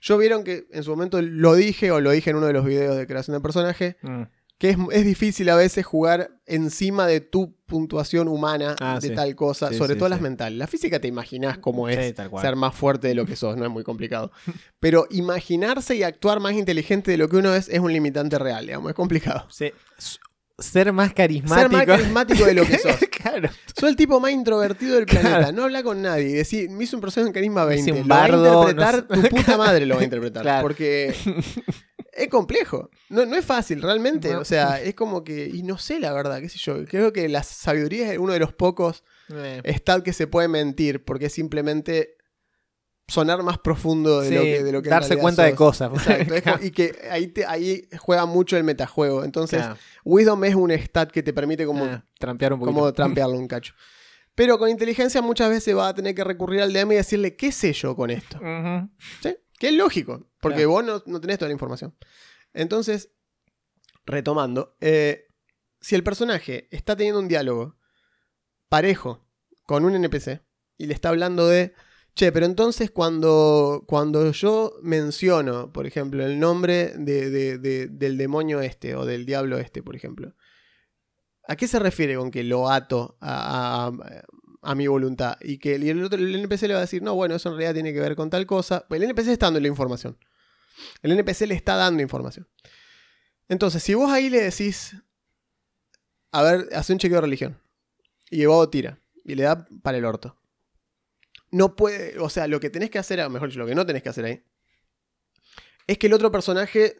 Yo vieron que en su momento lo dije o lo dije en uno de los videos de creación de personaje, mm. que es, es difícil a veces jugar encima de tu puntuación humana Ah, de sí. tal cosa, Sí, sobre sí, todo las mentales. La física te imaginas cómo es ser más fuerte de lo que sos, no es muy complicado. Pero imaginarse y actuar más inteligente de lo que uno es es un limitante real, digamos, es complicado. Sí. Ser más carismático. Ser más carismático de lo que sos. claro. Soy el tipo más introvertido del planeta, Claro. no habla con nadie. y Decir, me hizo un proceso en carisma 20. Hice un lo va a interpretar, no sé. tu puta madre lo va a interpretar. Claro. Porque es complejo. No, no es fácil, realmente. No. O sea, es como que. Y no sé la verdad, qué sé yo. Creo que la sabiduría es uno de los pocos Eh, stats que se puede mentir, porque es simplemente sonar más profundo de sí, lo que, de lo que en darse cuenta de cosas. Exacto, y que ahí, te- ahí juega mucho el metajuego. Entonces, Claro. Wisdom es un stat que te permite como trampear un poquito. como trampearlo un cacho. Pero con inteligencia muchas veces va a tener que recurrir al DM y decirle, ¿qué sé yo con esto? ¿Sí? Que es lógico, porque Claro. vos no, no tenés toda la información. Entonces, retomando, eh, si el personaje está teniendo un diálogo parejo con un NPC y le está hablando de, che, pero entonces cuando, cuando yo menciono, por ejemplo, el nombre de- de- de- del demonio este o del diablo este, por ejemplo, ¿a qué se refiere con que lo ato a, a- mi voluntad? Y que el NPC le va a decir, no, bueno, eso en realidad tiene que ver con tal cosa. Pues el NPC está dando la información. El NPC le está dando información. Entonces, si vos ahí le decís, a ver, hace un chequeo de religión. Y Evo tira. Y le da para el orto. No puede, o sea, lo que tenés que hacer, o mejor dicho, lo que no tenés que hacer ahí, es que el otro personaje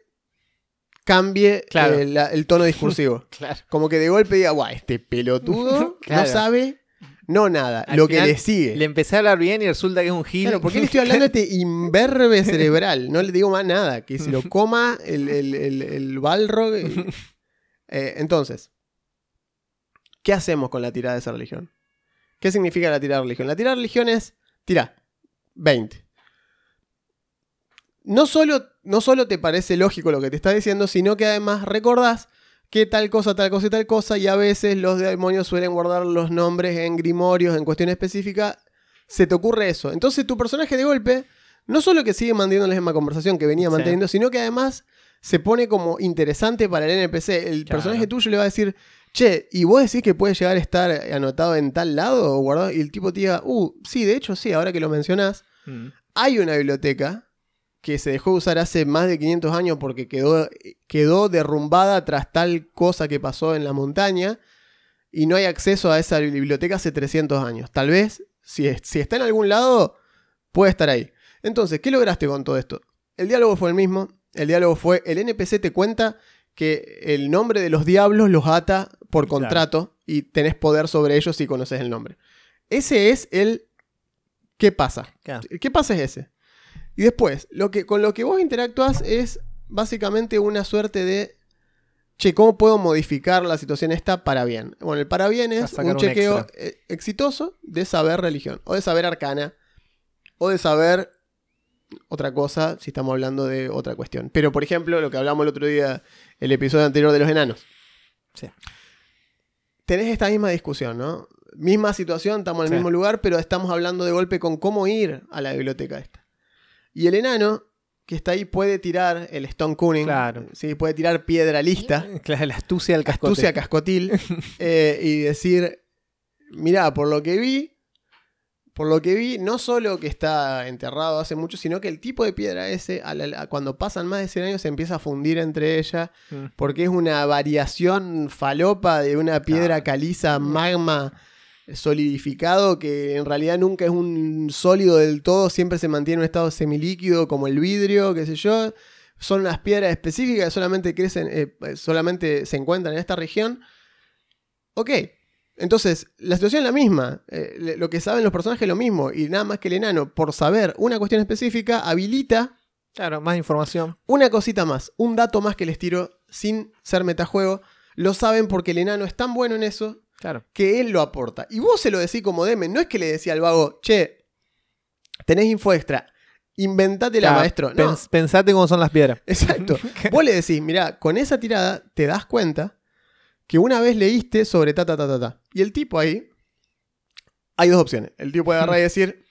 cambie Claro. eh, la- el tono discursivo. Claro. Como que de golpe diga, guau, este pelotudo Claro. no sabe No nada, Al lo que le sigue. Le empecé a hablar bien y resulta que es un gil. Claro, ¿por qué le estoy hablando de este imberbe cerebral? No le digo más nada, que se lo coma el, el, el, el Balrog. y- Eh, entonces, ¿qué hacemos con la tirada de esa religión? ¿Qué significa la tirada de religión? La tirada de religión es, tira, 20. No solo, no solo te parece lógico lo que te está diciendo, sino que además recordás que tal cosa, tal cosa y tal cosa, y a veces los demonios suelen guardar los nombres en grimorios, en cuestión específica, se te ocurre eso. Entonces tu personaje de golpe, no solo que sigue manteniendo la misma conversación que venía Sí. manteniendo, sino que además se pone como interesante para el NPC. El Claro. personaje tuyo le va a decir, che, ¿y vos decís que puede llegar a estar anotado en tal lado o guardado? Y el tipo te diga, uh, sí, de hecho sí, ahora que lo mencionás, Mm. hay una biblioteca que se dejó de usar hace más de 500 años porque quedó, quedó derrumbada tras tal cosa que pasó en la montaña y no hay acceso a esa biblioteca hace 300 años. Tal vez, si, es- si está en algún lado, puede estar ahí. Entonces, ¿qué lograste con todo esto? El diálogo fue el mismo. El diálogo fue, el NPC te cuenta que el nombre de los diablos los ata por Claro. contrato y tenés poder sobre ellos si conoces el nombre. Ese es el ¿qué pasa? Claro. ¿Qué pasa es ese? Y después, lo que, con lo que vos interactúas es básicamente una suerte de. Che, ¿cómo puedo modificar la situación esta para bien? Bueno, el para bien es un chequeo eh, exitoso de saber religión, o de saber arcana, o de saber otra cosa si estamos hablando de otra cuestión. Pero, por ejemplo, lo que hablamos el otro día, el episodio anterior de los enanos. Sí. Tenés esta misma discusión, ¿no? Misma situación, estamos en el Sí. mismo lugar, pero estamos hablando de golpe con cómo ir a la biblioteca esta. Y el enano que está ahí puede tirar el Stone Cunning, Claro. ¿sí? puede tirar piedra lista, Claro, la astucia del cascote. astucia cascotil, eh, y decir, mirá, por lo que vi, por lo que vi, no solo que está enterrado hace mucho, sino que el tipo de piedra ese, a la- a- cuando pasan más de 100 años, se empieza a fundir entre ellas, Mm. porque es una variación falopa de una piedra caliza, magma solidificado, que en realidad nunca es un sólido del todo, siempre se mantiene en un estado semilíquido, como el vidrio, qué sé yo. Son unas piedras específicas que solamente crecen, eh, solamente se encuentran en esta región. Ok, entonces la situación es la misma. Eh, lo que saben los personajes es lo mismo. Y nada más que el enano, por saber una cuestión específica, habilita Claro, más información. una cosita más, un dato más que les tiro sin ser metajuego. Lo saben porque el enano es tan bueno en eso Claro. que él lo aporta. Y vos se lo decís como Demen, no es que le decía al vago, che, tenés info extra, inventatela, Claro, maestro. No, pens- pensate cómo son las piedras. exacto. vos le decís, mirá, con esa tirada te das cuenta que una vez leíste sobre ta, ta, ta, ta, ta. Y el tipo ahí, hay dos opciones. El tipo puede agarrar y decir,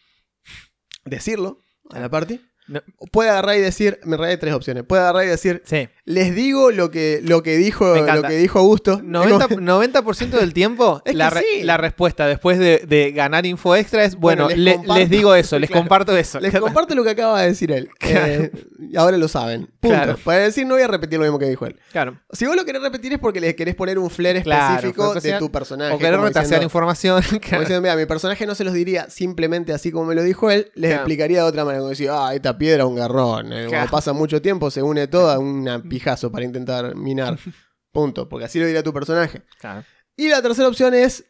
decirlo a la party. No. Puede agarrar y decir, me hay tres opciones. Puede agarrar y decir, Sí. Les digo lo que, lo que dijo lo que dijo Augusto. 90%, 90% del tiempo, Es que la, re- sí. la respuesta después de, de ganar info extra es, bueno, Bueno, les le- comparto. les digo eso, les Claro. comparto eso. Les comparto lo que acaba de decir él. Eh, y ahora lo saben. Punto. Claro. Para decir, no voy a repetir lo mismo que dijo él. Claro. Si vos lo querés repetir es porque le querés poner un flair específico de tu personaje. O como retasear información. como diciendo, mira, mi personaje no se los diría simplemente así como me lo dijo él, les explicaría de otra manera. Como decir, ah, esta piedra es un garrón. eh, Claro. Cuando pasa mucho tiempo se une toda una pijazo para intentar minar. Punto. Porque así lo diría tu personaje. Claro. Y la tercera opción es,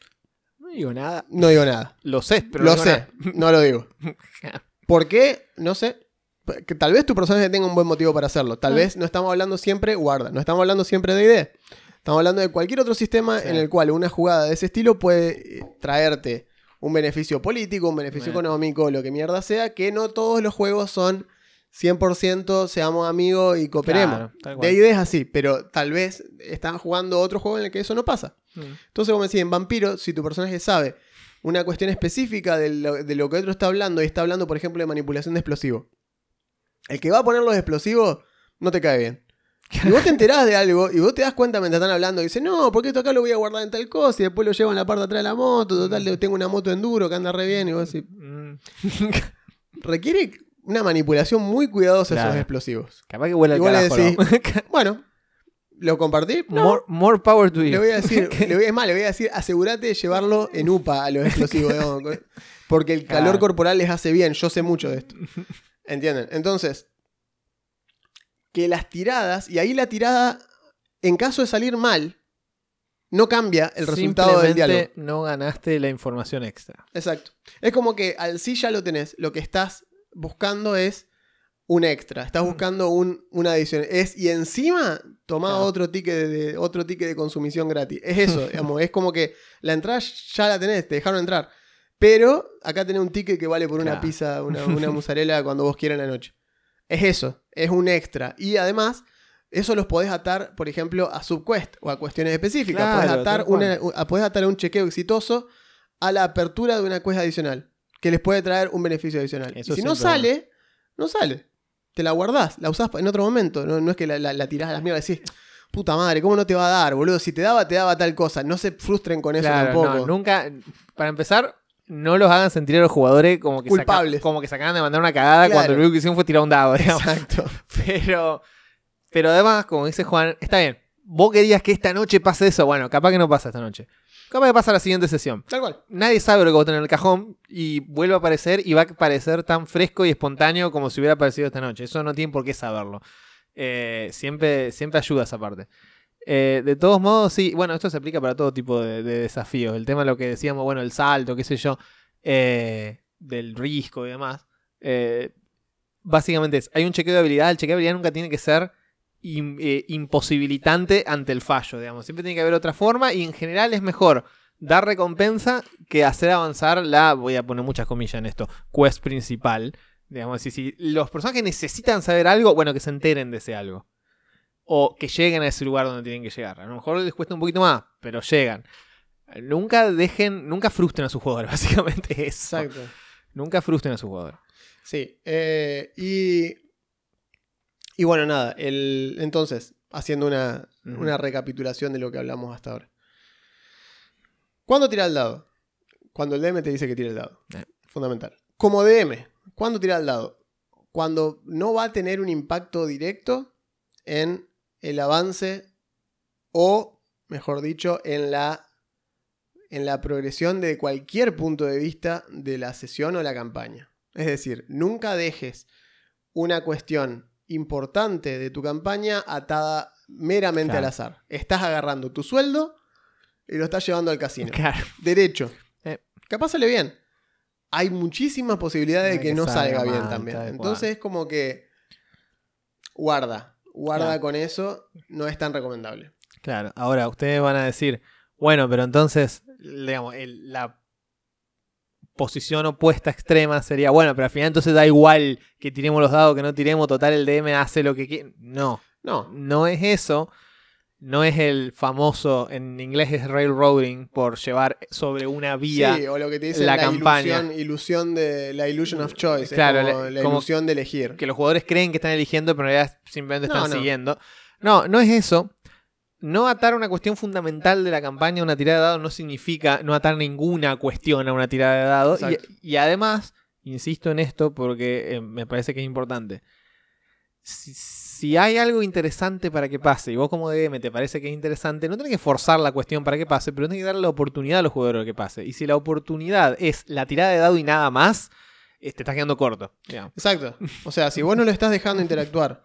No digo nada. no digo nada. Lo sé, pero lo no sé, no lo digo. ¿Por qué? No sé. Que tal vez tu personaje tenga un buen motivo para hacerlo. Tal Mm. vez no estamos hablando siempre, guarda, no estamos hablando siempre de ID. Estamos hablando de cualquier otro sistema Sí. en el cual una jugada de ese estilo puede eh, traerte un beneficio político, un beneficio económico, lo que mierda sea, que no todos los juegos son 100% seamos amigos y cooperemos. Claro, de ID es así, pero tal vez están jugando otro juego en el que eso no pasa. Mm. Entonces, como decía, en Vampiro, si tu personaje sabe una cuestión específica de lo, de lo que otro está hablando y está hablando, por ejemplo, de manipulación de explosivos, el que va a poner los explosivos no te cae bien. Y vos te enterás de algo y vos te das cuenta mientras están hablando y dices, no, porque esto acá lo voy a guardar en tal cosa y después lo llevo en la parte de atrás de la moto, total, tengo una moto enduro que anda re bien y vos decís, Mm. requiere una manipulación muy cuidadosa esos Claro. explosivos. Capaz que huele al Igual carajo. decís, ¿no? Bueno, ¿lo compartí? No. more, more power to you. Le voy a decir, le voy, es más, le voy a decir, asegúrate de llevarlo en UPA a los explosivos, porque el calor Claro. corporal les hace bien, yo sé mucho de esto. ¿Entienden? Entonces, que las tiradas, y ahí la tirada, en caso de salir mal, no cambia el resultado del diálogo. No ganaste la información extra. Exacto. Es como que al sí ya lo tenés. Lo que estás buscando es un extra. Estás buscando un, una adición. Es, y encima toma Claro. otro ticket de, otro ticket de consumición gratis. Es eso, digamos. Es como que la entrada ya la tenés, te dejaron entrar. Pero acá tenés un ticket que vale por una pizza, una, una mozzarella cuando vos quieras en la noche. Es eso, es un extra. Y además, eso los podés atar, por ejemplo, a subquest o a cuestiones específicas. Claro, podés, atar una, a- podés atar un chequeo exitoso a la apertura de una quest adicional. Que les puede traer un beneficio adicional. Eso y si no sale, no sale. Te la guardás, la usás en otro momento. No, no es que la, la, la tirás a las mierdas y decís, puta madre, ¿cómo no te va a dar, boludo? Si te daba, te daba tal cosa. No se frustren con eso Claro, tampoco. no, nunca. Para empezar, no los hagan sentir a los jugadores como que, saca- Culpables. como que se acaban de mandar una cagada Claro. cuando lo único que hicieron fue tirar un dado, digamos. Exacto. Pero, pero además, como dice Juan, está bien. Vos querías que esta noche pase eso. Bueno, capaz que no pasa esta noche. Capaz que pasa la siguiente sesión. Tal cual. Nadie sabe lo que vos tenés en el cajón y vuelve a aparecer y va a parecer tan fresco y espontáneo como si hubiera aparecido esta noche. Eso no tienen por qué saberlo. Eh, siempre, siempre ayuda esa parte. Eh, de todos modos, sí, bueno, esto se aplica para todo tipo de, de desafíos. El tema de lo que decíamos, bueno, el salto, qué sé yo, eh, del risco y demás. Básicamente es, hay un chequeo de habilidad, el chequeo de habilidad nunca tiene que ser eh, imposibilitante ante el fallo, digamos. Siempre tiene que haber otra forma y en general es mejor dar recompensa que hacer avanzar la, voy a poner muchas comillas en esto, quest principal. Digamos, si, si los personajes necesitan saber algo, bueno, que se enteren de ese algo. O que lleguen a ese lugar donde tienen que llegar. A lo mejor les cuesta un poquito más, pero llegan. Nunca dejen, nunca frustren a sus jugadores, básicamente eso. Exacto. Nunca frustren a sus jugadores. Sí. eh, y. Y bueno, nada. El, entonces, haciendo una, una recapitulación de lo que hablamos hasta ahora. ¿Cuándo tira el dado? Cuando el DM te dice que tira el dado. Eh. Fundamental. Como DM, ¿cuándo tira el dado? Cuando no va a tener un impacto directo en el avance o, mejor dicho, en la, en la progresión de cualquier punto de vista de la sesión o la campaña. Es decir, nunca dejes una cuestión importante de tu campaña atada meramente Claro. al azar. Estás agarrando tu sueldo y lo estás llevando al casino. Claro. Derecho. Eh. Capaz sale bien. Hay muchísimas posibilidades de que, que no salga salga bien también. Entonces es como que guarda. Guarda Claro. con eso. No es tan recomendable. Claro, ahora ustedes van a decir, bueno, pero entonces, digamos, el- la posición opuesta extrema sería, bueno, pero al final entonces da igual que tiremos los dados, que no tiremos, total el DM hace lo que quiere. No, No. no es eso. No es el famoso, en inglés es railroading, por llevar sobre una vía. Sí, o lo que te dice la la, campaña. Ilusión, ilusión de la illusion of choice. es Claro, como le- la como- ilusión de elegir. que los jugadores creen que están eligiendo, pero en realidad simplemente No, están no. siguiendo. No, no es eso. No atar una cuestión fundamental de la campaña a una tirada de dados no significa no atar ninguna cuestión a una tirada de dados. Y, además, insisto en esto porque eh, me parece que es importante. Si, si hay algo interesante para que pase y vos como DM te parece que es interesante, no tenés que forzar la cuestión para que pase, pero tenés que darle la oportunidad a los jugadores de que pase. Y si la oportunidad es la tirada de dado y nada más, eh, te estás quedando corto. digamos. Exacto. O sea, si vos no lo estás dejando interactuar,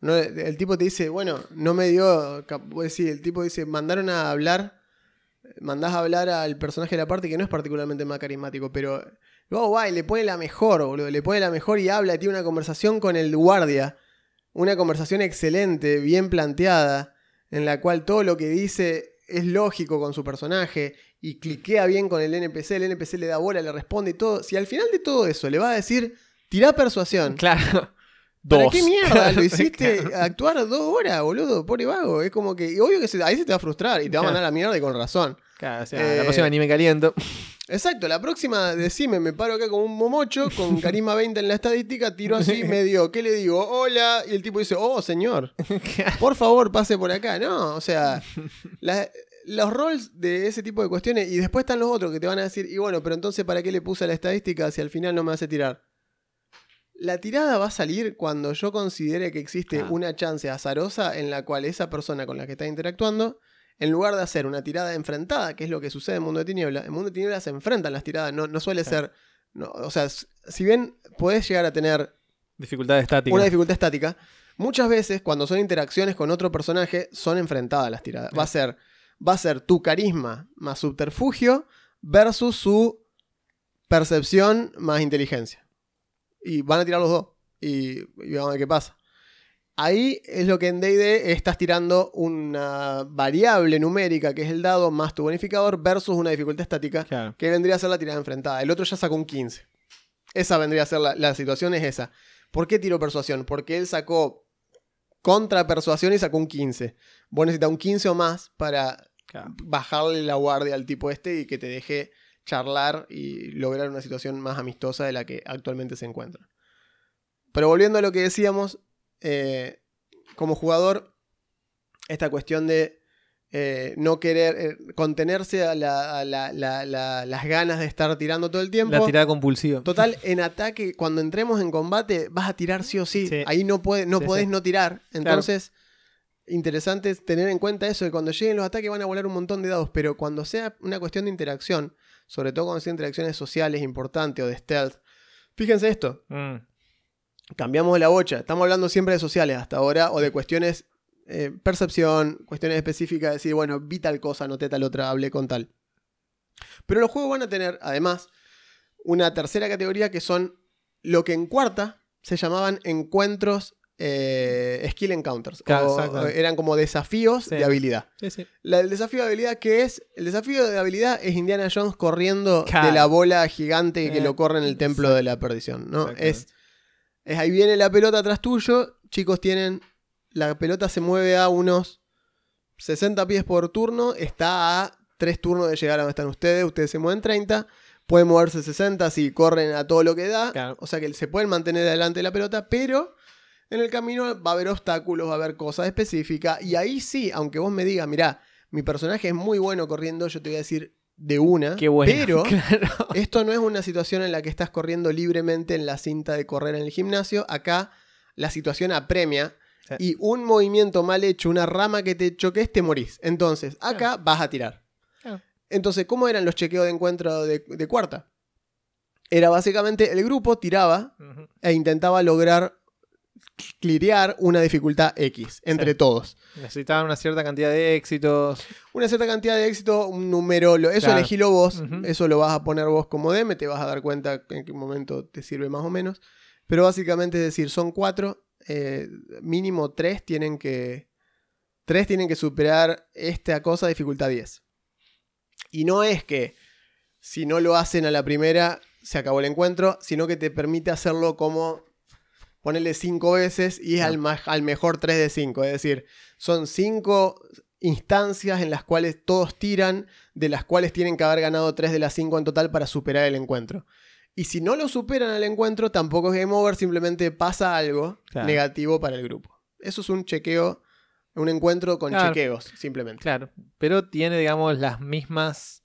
no- el tipo te dice, bueno, no me dio. decís, el tipo dice, mandaron a hablar, mandás a hablar al personaje de la parte que no es particularmente más carismático, pero luego va y le pone la mejor, boludo, le pone la mejor y habla, tiene una conversación con el guardia, una conversación excelente, bien planteada, en la cual todo lo que dice es lógico con su personaje y cliquea bien con el NPC, el NPC le da bola, le responde y todo. Si al final de todo eso le va a decir, tirá persuasión. Claro. ¿Para Dos. qué mierda lo hiciste actuar dos horas, boludo? Pobre vago. Es como que, y obvio que se- ahí se te va a frustrar y te va a mandar a la mierda y con razón. Claro, o sea, Eh, la próxima ni me caliento. Exacto, la próxima, decime, me paro acá como un momocho, con carisma 20 en la estadística, tiro así medio, ¿qué le digo? Hola, y el tipo dice, oh, señor, por favor, pase por acá. No, o sea, la- los roles de ese tipo de cuestiones, y después están los otros que te van a decir, y bueno, pero entonces, ¿para qué le puse a la estadística si al final no me hace tirar? La tirada va a salir cuando yo considere que existe Ah. una chance azarosa en la cual esa persona con la que está interactuando, en lugar de hacer una tirada enfrentada, que es lo que sucede en Mundo de Tiniebla, en Mundo de Tiniebla se enfrentan las tiradas, no, no suele Claro. ser... no, o sea, si bien podés llegar a tener Dificultad estática. una dificultad estática, muchas veces cuando son interacciones con otro personaje son enfrentadas las tiradas. Va a ser, va a ser tu carisma más subterfugio versus su percepción más inteligencia. Y van a tirar los dos. Y, y vamos a ver qué pasa. Ahí es lo que en DD estás tirando una variable numérica, que es el dado, más tu bonificador, versus una dificultad estática, Claro. que vendría a ser la tirada enfrentada. El otro ya sacó un 15. Esa vendría a ser la, la situación, es esa. ¿Por qué tiró persuasión? Porque él sacó contra persuasión y sacó un 15. Vos necesitas un 15 o más para Claro. bajarle la guardia al tipo este y que te deje charlar y lograr una situación más amistosa de la que actualmente se encuentra. Pero volviendo a lo que decíamos, eh, como jugador, esta cuestión de eh, no querer eh, contenerse a, la- a la- la- la- las ganas de estar tirando todo el tiempo. La tirada compulsiva. Total, en ataque, cuando entremos en combate, vas a tirar sí o sí. Sí. Ahí no, puede, no Sí, podés sí. no tirar. Entonces, interesante es tener en cuenta eso, que cuando lleguen los ataques van a volar un montón de dados, pero cuando sea una cuestión de interacción, sobre todo cuando sean interacciones sociales importantes o de stealth, fíjense esto, Mm. cambiamos de la bocha, estamos hablando siempre de sociales hasta ahora, o de cuestiones, eh, percepción, cuestiones específicas, decir, bueno, vi tal cosa, noté tal otra, hablé con tal. Pero los juegos van a tener, además, una tercera categoría que son lo que en cuarta se llamaban encuentros eh, skill encounters. Claro, o- eran como desafíos Sí. de habilidad. Sí, sí. La- el desafío de habilidad que es, el desafío de habilidad es Indiana Jones corriendo Claro. de la bola gigante que Eh, lo corre en el templo de la perdición, ¿no? Es, es ahí viene la pelota atrás tuyo, chicos tienen, la pelota se mueve a unos 60 pies por turno, está a 3 turnos de llegar a donde están ustedes, ustedes se mueven 30, pueden moverse 60 si corren a todo lo que da, Claro. o sea que se pueden mantener delante de la pelota, pero en el camino va a haber obstáculos, va a haber cosas específicas, y ahí sí, aunque vos me digas, mirá, mi personaje es muy bueno corriendo, yo te voy a decir de una, Qué bueno. pero Claro. esto no es una situación en la que estás corriendo libremente en la cinta de correr en el gimnasio. Acá la situación apremia Sí. y un movimiento mal hecho, una rama que te choques, te morís. Entonces, acá vas a tirar. Entonces, ¿cómo eran los chequeos de encuentro de, de cuarta? Era básicamente el grupo tiraba e intentaba lograr clirear una dificultad X entre Sí. todos. Necesitaban una cierta cantidad de éxitos. Una cierta cantidad de éxito, un número, lo- eso Claro. elegilo vos, eso lo vas a poner vos como DM, te vas a dar cuenta en qué momento te sirve más o menos. Pero básicamente es decir, son cuatro, eh, mínimo tres tienen que. Tres tienen que superar esta cosa dificultad 10. Y no es que si no lo hacen a la primera, se acabó el encuentro, sino que te permite hacerlo como ponerle cinco veces y es al, al mejor 3 de 5. Es decir, son cinco instancias en las cuales todos tiran, de las cuales tienen que haber ganado 3 de las 5 en total para superar el encuentro. Y si no lo superan al encuentro, tampoco es game over, simplemente pasa algo Claro. negativo para el grupo. Eso es un chequeo, un encuentro con Claro. chequeos, simplemente. Claro. Pero tiene, digamos, las mismas.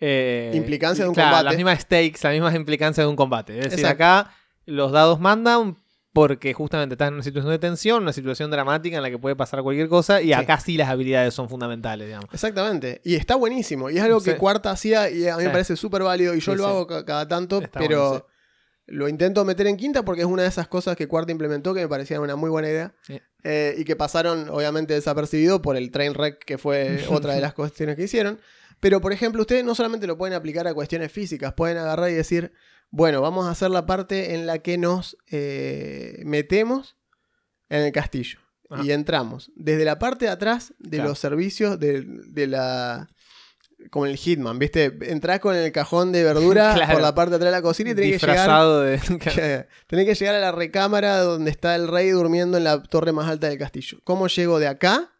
eh, Implicancias de un claro, combate. Las mismas stakes, las mismas implicancias de un combate. Es decir, acá los dados mandan porque justamente estás en una situación de tensión, una situación dramática en la que puede pasar cualquier cosa. Y Sí. acá sí las habilidades son fundamentales, digamos. Exactamente. Y está buenísimo. Y es algo que Sí. Cuarta hacía y a mí me parece súper válido. Y yo lo hago ca- cada tanto, Está pero bueno, lo intento meter en quinta porque es una de esas cosas que Cuarta implementó que me parecía una muy buena idea. Eh, y que pasaron, obviamente, desapercibido por el train wreck que fue otra de las cuestiones que hicieron. Pero, por ejemplo, ustedes no solamente lo pueden aplicar a cuestiones físicas, pueden agarrar y decir, bueno, vamos a hacer la parte en la que nos eh, metemos en el castillo. Ajá. Y entramos desde la parte de atrás de Claro. los servicios de, de la... Como el Hitman, ¿viste? Entrás con el cajón de verdura Claro. por la parte de atrás de la cocina y tenés que llegar de. Tenés que llegar a la recámara donde está el rey durmiendo en la torre más alta del castillo. ¿Cómo llego de acá,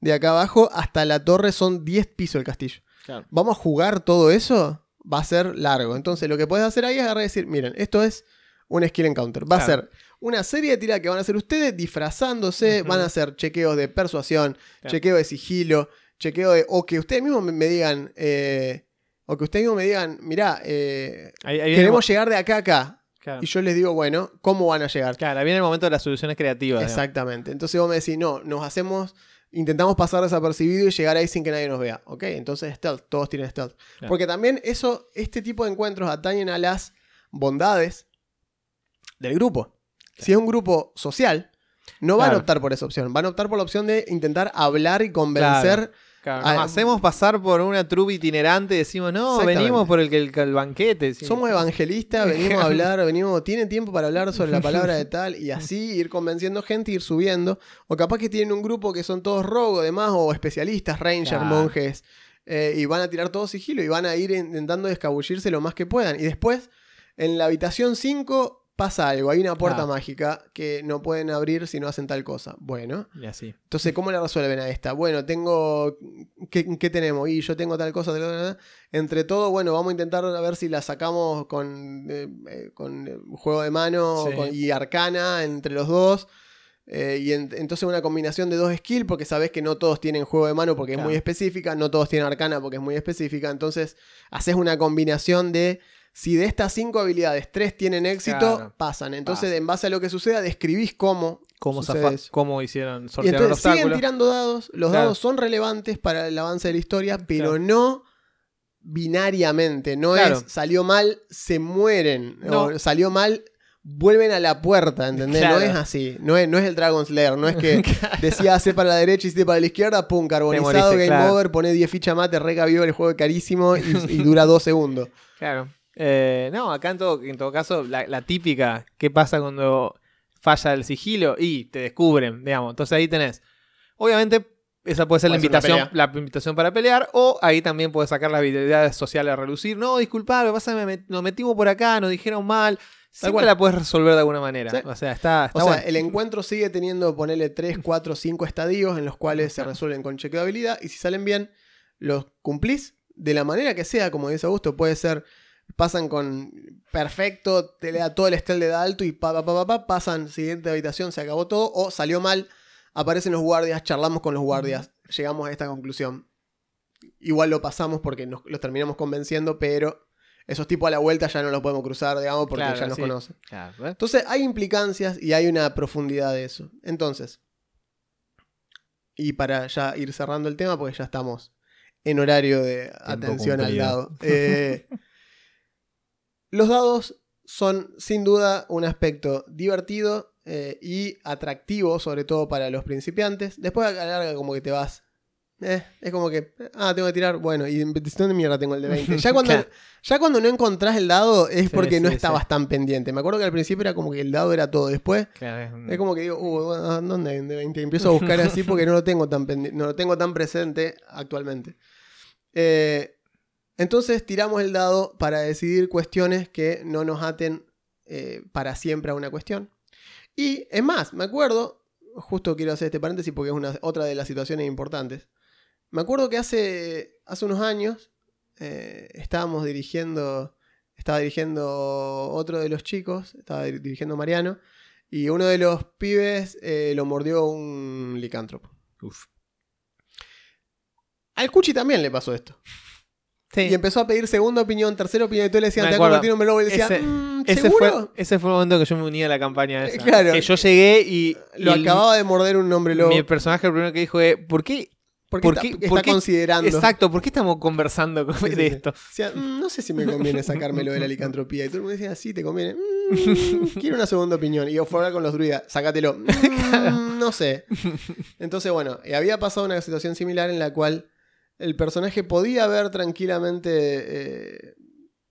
de acá abajo, hasta la torre? Son 10 pisos el castillo. Claro. ¿Vamos a jugar todo eso? Va a ser largo. Entonces lo que puedes hacer ahí es agarrar y decir, miren, esto es un skill encounter. Va a ser una serie de tiradas que van a hacer ustedes disfrazándose, van a hacer chequeos de persuasión, Claro. chequeo de sigilo, chequeo de... O que ustedes mismos me, me digan... eh, o que ustedes mismos me digan, mirá, eh, Ahí, ahí viene, queremos llegar de acá a acá. claro. Y yo les digo, bueno, ¿cómo van a llegar? Claro, ahí viene el momento de las soluciones creativas. digamos. Exactamente. Entonces vos me decís, no, nos hacemos, intentamos pasar desapercibido y llegar ahí sin que nadie nos vea. Ok, entonces stealth, todos tienen stealth. Claro. Porque también eso, este tipo de encuentros atañen a las bondades del grupo. Si es un grupo social, no van Claro. a optar por esa opción, van a optar por la opción de intentar hablar y convencer Claro, Ah, hacemos pasar por una trupe itinerante y decimos, no, venimos por el, que- el, el banquete. sí. Somos evangelistas, venimos a hablar, venimos, tienen tiempo para hablar sobre la palabra de tal y así ir convenciendo gente, ir subiendo. O capaz que tienen un grupo que son todos rogue, además, o especialistas, rangers, Claro. monjes, eh, y van a tirar todo sigilo y van a ir intentando escabullirse lo más que puedan. Y después, en la habitación 5 pasa algo, hay una puerta Ah. mágica que no pueden abrir si no hacen tal cosa. Bueno, Y así. entonces, ¿cómo le resuelven a esta? Bueno, tengo. ¿Qué, qué tenemos? Y yo tengo tal cosa, tal cosa. Entre todo, bueno, vamos a intentar a ver si la sacamos con, eh, eh, con eh, juego de mano Sí. con- y arcana entre los dos. Eh, y en- entonces una combinación de dos skills, porque sabes que no todos tienen juego de mano porque es muy específica, no todos tienen arcana porque es muy específica. Entonces, haces una combinación de. Si de estas cinco habilidades tres tienen éxito, Claro. pasan. Entonces, Pasa. en base a lo que suceda, describís cómo ¿Cómo, zafa- cómo hicieron Y sortear el entonces siguen obstáculo? tirando dados. Los Claro. dados son relevantes para el avance de la historia, pero Claro. no binariamente. No Claro. es salió mal, se mueren. No. O salió mal, vuelven a la puerta. ¿Entendés? Claro. No es así. No es, no es el Dragon Slayer. No es que decía hace para la derecha y hice para la izquierda, pum, carbonizado, moriste, game claro. over, pone 10 fichas más, te recabió el juego carísimo y, y dura 2 segundos. Claro. Eh, no, acá en todo, en todo caso, la, la típica, ¿qué pasa cuando falla el sigilo? Y te descubren, digamos. Entonces ahí tenés. Obviamente, esa puede ser la Puede ser una invitación, pelea. la invitación para pelear, o ahí también puedes sacar las habilidades sociales a relucir. No, disculpa, lo que pasa me nos metimos por acá, nos dijeron mal. Siempre la puedes resolver de alguna manera. Sí. O sea, está, está O sea, bueno. el encuentro sigue teniendo, ponerle 3, 4, 5 estadios en los cuales se resuelven con chequeo de habilidad y si salen bien, los cumplís de la manera que sea, como dice Augusto, puede ser, pasan con perfecto, te le da todo el estel de alto y pa, pa, pa, pa, pa, pasan, siguiente habitación, se acabó todo, o salió mal, aparecen los guardias, charlamos con los guardias, llegamos a esta conclusión. Igual lo pasamos porque nos, los terminamos convenciendo, pero esos tipos a la vuelta ya no los podemos cruzar, digamos, porque Claro, ya nos sí. conocen. Claro, ¿eh? Entonces hay implicancias y hay una profundidad de eso. Entonces, y para ya ir cerrando el tema, porque ya estamos en horario de atención al dado. eh, los dados son sin duda un aspecto divertido eh, y atractivo, sobre todo para los principiantes. Después a la larga como que te vas... eh, es como que, ah, tengo que tirar, bueno, y en ¿dónde mierda tengo el de 20? Ya cuando, Claro. ya cuando no encontrás el dado es Sí, porque no estabas sí. tan pendiente. Me acuerdo que al principio era como que el dado era todo. Después Claro, es un- es como que digo, uh, ¿dónde hay un de 20? Y empiezo a buscar así porque no lo tengo tan, no lo tengo tan presente actualmente. Eh, entonces tiramos el dado para decidir cuestiones que no nos aten eh, para siempre a una cuestión. Y es más, me acuerdo, justo quiero hacer este paréntesis porque es una, otra de las situaciones importantes. Me acuerdo que hace, hace unos años eh, estábamos dirigiendo, estaba dirigiendo otro de los chicos, estaba dir- dirigiendo Mariano, y uno de los pibes eh, lo mordió un licántropo. Uf. Al Cuchi también le pasó esto. Sí. Y empezó a pedir segunda opinión, tercera opinión, y tú le decías, te convertido en un lobo", y decía, Ese- "Mm, Ese fue, ese fue el momento que yo me uní a la campaña esa. Claro. Que yo llegué y, Lo y el- acababa de morder un hombre lobo. mi personaje lo primero que dijo es, ¿por qué? ¿Por qué ¿por está, qué- está por qué- considerando? Exacto, ¿por qué estamos conversando con- Sí, sí, de sí. esto? Decía, "Mm, no sé si me conviene sacármelo de la licantropía. Y todo el mundo decía, sí, te conviene. "Mm, quiero una segunda opinión. Y yo fue a hablar con los druidas, sácatelo. "Mm, no sé. Entonces, bueno, y había pasado una situación similar en la cual el personaje podía haber tranquilamente eh,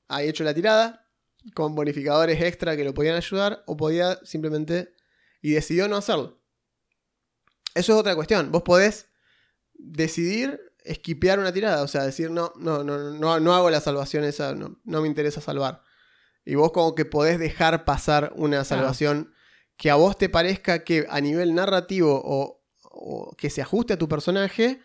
ha hecho la tirada con bonificadores extra que lo podían ayudar o podía simplemente y decidió no hacerlo. Eso es otra cuestión. Vos podés decidir esquipear una tirada, o sea, decir no, no, no, no, no hago la salvación esa, no, no me interesa salvar. Y vos como que podés dejar pasar una salvación que a vos te parezca que a nivel narrativo o, o que se ajuste a tu personaje,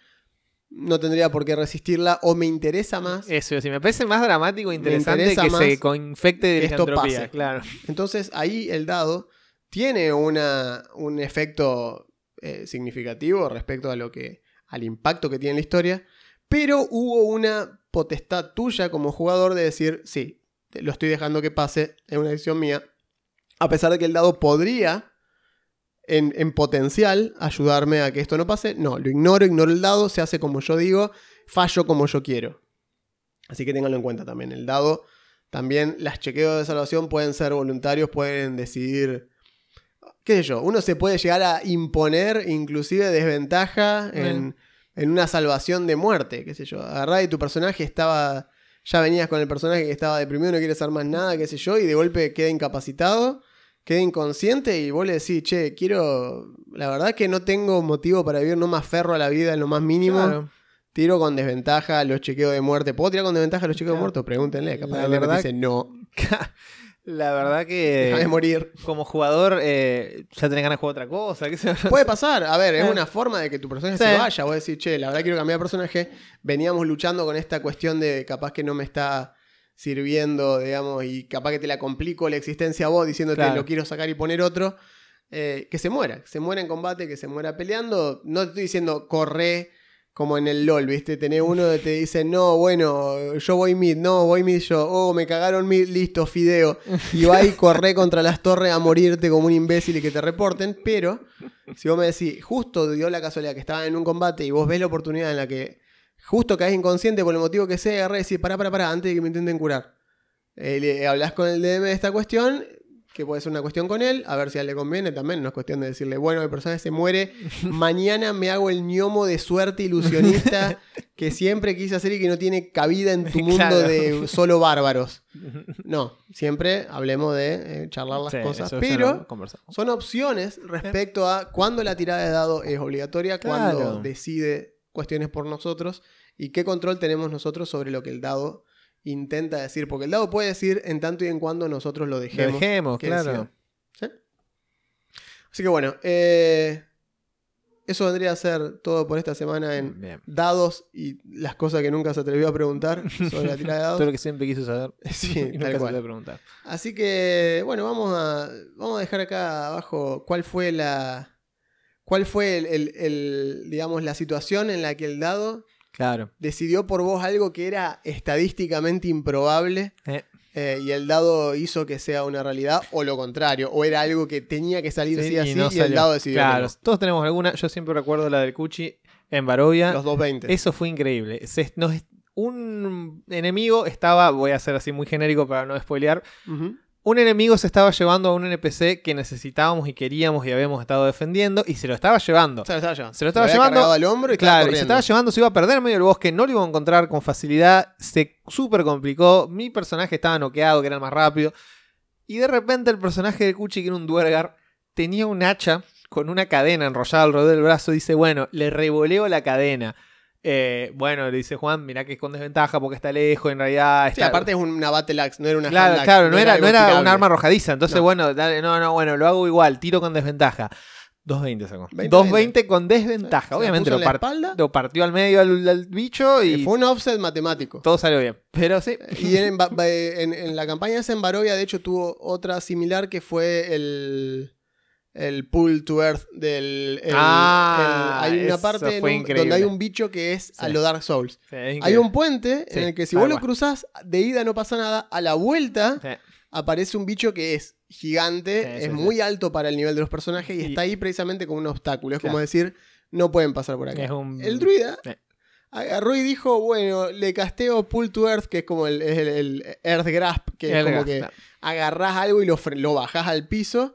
no tendría por qué resistirla o me interesa más. Eso, sí, me parece más dramático e interesante interesa que se infecte de que esto pase. claro. Entonces ahí el dado tiene una, un efecto eh, significativo respecto a lo que al impacto que tiene la historia, pero hubo una potestad tuya como jugador de decir, sí, lo estoy dejando que pase, es una decisión mía, a pesar de que el dado podría en, en potencial ayudarme a que esto no pase, no, lo ignoro, ignoro el dado, se hace como yo digo, fallo como yo quiero. Así que ténganlo en cuenta también, el dado también las chequeos de salvación pueden ser voluntarios, pueden decidir, qué sé yo, uno se puede llegar a imponer inclusive desventaja en, en una salvación de muerte, qué sé yo. Agarrá y tu personaje estaba, ya venías con el personaje que estaba deprimido, no quiere hacer más nada, qué sé yo, y de golpe queda incapacitado, queda inconsciente y vos le decís, che, quiero, la verdad que no tengo motivo para vivir, no me aferro a la vida en lo más mínimo. Claro. Tiro con desventaja los chequeos de muerte. ¿Puedo tirar con desventaja los chequeos de Claro. muerte? Pregúntenle. Capaz La verdad- dice no. La verdad que Déjame morir. como jugador eh, ya tenés ganas de jugar otra cosa. Puede pasar. A ver, es Eh. una forma de que tu personaje Sí. se vaya. Vos decís, che, la verdad quiero cambiar de personaje. Veníamos luchando con esta cuestión de capaz que no me está sirviendo, digamos, y capaz que te la complico la existencia a vos diciéndote Claro. lo quiero sacar y poner otro. Eh, que se muera, que se muera en combate, que se muera peleando. No te estoy diciendo corre como en el LOL, ¿viste? Tenés uno que te dice, no, bueno, yo voy mid, no, voy mid yo, oh, me cagaron mid, listo, fideo. Y va y corre contra las torres a morirte como un imbécil y que te reporten, pero si vos me decís, justo dio la casualidad que estaba en un combate y vos ves la oportunidad en la que justo caes inconsciente por el motivo que sea, agarré y decís, pará, pará, pará, antes de que me intenten curar. Eh, le hablas con el DM de esta cuestión, que puede ser una cuestión con él, a ver si a él le conviene también, no es cuestión de decirle, bueno, el personaje se muere, mañana me hago el ñomo de suerte ilusionista que siempre quise hacer y que no tiene cabida en tu mundo Claro. de solo bárbaros. No, siempre hablemos de eh, charlar las Sí, cosas, pero son opciones respecto a cuándo la tirada de dado es obligatoria, cuándo Claro. decide cuestiones por nosotros y qué control tenemos nosotros sobre lo que el dado intenta decir. Porque el dado puede decir en tanto y en cuando nosotros lo Lo dejemos. dejemos, que claro. Así que bueno, eh, eso vendría a ser todo por esta semana en Bien. dados y las cosas que nunca se atrevió a preguntar sobre la tirada de dados. Todo lo que siempre quise saber. Sí, y nunca se cual. puede preguntar. Así que, bueno, vamos a, vamos a dejar acá abajo cuál fue la. ¿Cuál fue el, el- el, digamos, la situación en la que el dado Claro. decidió por vos algo que era estadísticamente improbable Eh, eh, y el dado hizo que sea una realidad o lo contrario, o era algo que tenía que salir sí, sí, así y, no el dado decidió que Claro, no. todos tenemos alguna. Yo siempre recuerdo la del Cuchi en Barovia. los 220. Eso fue increíble. Se- nos- un enemigo estaba, voy a ser así muy genérico para no spoilear. Un enemigo se estaba llevando a un NPC que necesitábamos y queríamos y habíamos estado defendiendo y se lo estaba llevando. Se lo estaba llevando. Se lo estaba llevando- al hombro y Claro, y se estaba llevando, se iba a perder en medio del bosque, no lo iba a encontrar con facilidad, se súper complicó, mi personaje estaba noqueado, que era el más rápido, y de repente el personaje de Kuchi, que era un duergar, tenía un hacha con una cadena enrollada alrededor del brazo, dice, bueno, le revoleo la cadena. Eh, bueno, le dice Juan, mirá que es con desventaja porque está lejos, en realidad Sí, está... aparte es una Battle Axe, no era una Claro, claro, no, era, no era un arma arrojadiza. Entonces, No. bueno, dale, no, no, bueno, lo hago igual, tiro con desventaja. 220 sacó. 20, 220 con desventaja. Obviamente lo, partió al medio al, al bicho Eh, y Fue un offset matemático. todo salió bien. Pero sí. Y en, Ba- en- en la campaña esa en Barovia, de hecho, tuvo otra similar que fue el, el pull to earth del... el- Ah, el- hay una parte un- donde hay un bicho que es a Sí. lo Dark Souls. Sí, Hay un puente Sí, en el que si vos lo cual. cruzás, de ida no pasa nada, a la vuelta aparece un bicho que es gigante, es muy alto para el nivel de los personajes y, Y- está ahí precisamente como un obstáculo. Es Claro. como decir, no pueden pasar por acá. Es un- El druida agarró y dijo, bueno, le casteo Pull to Earth, que es como el, el- Earth Grasp, que es como que claro. agarrás algo y lo, lo bajás al piso.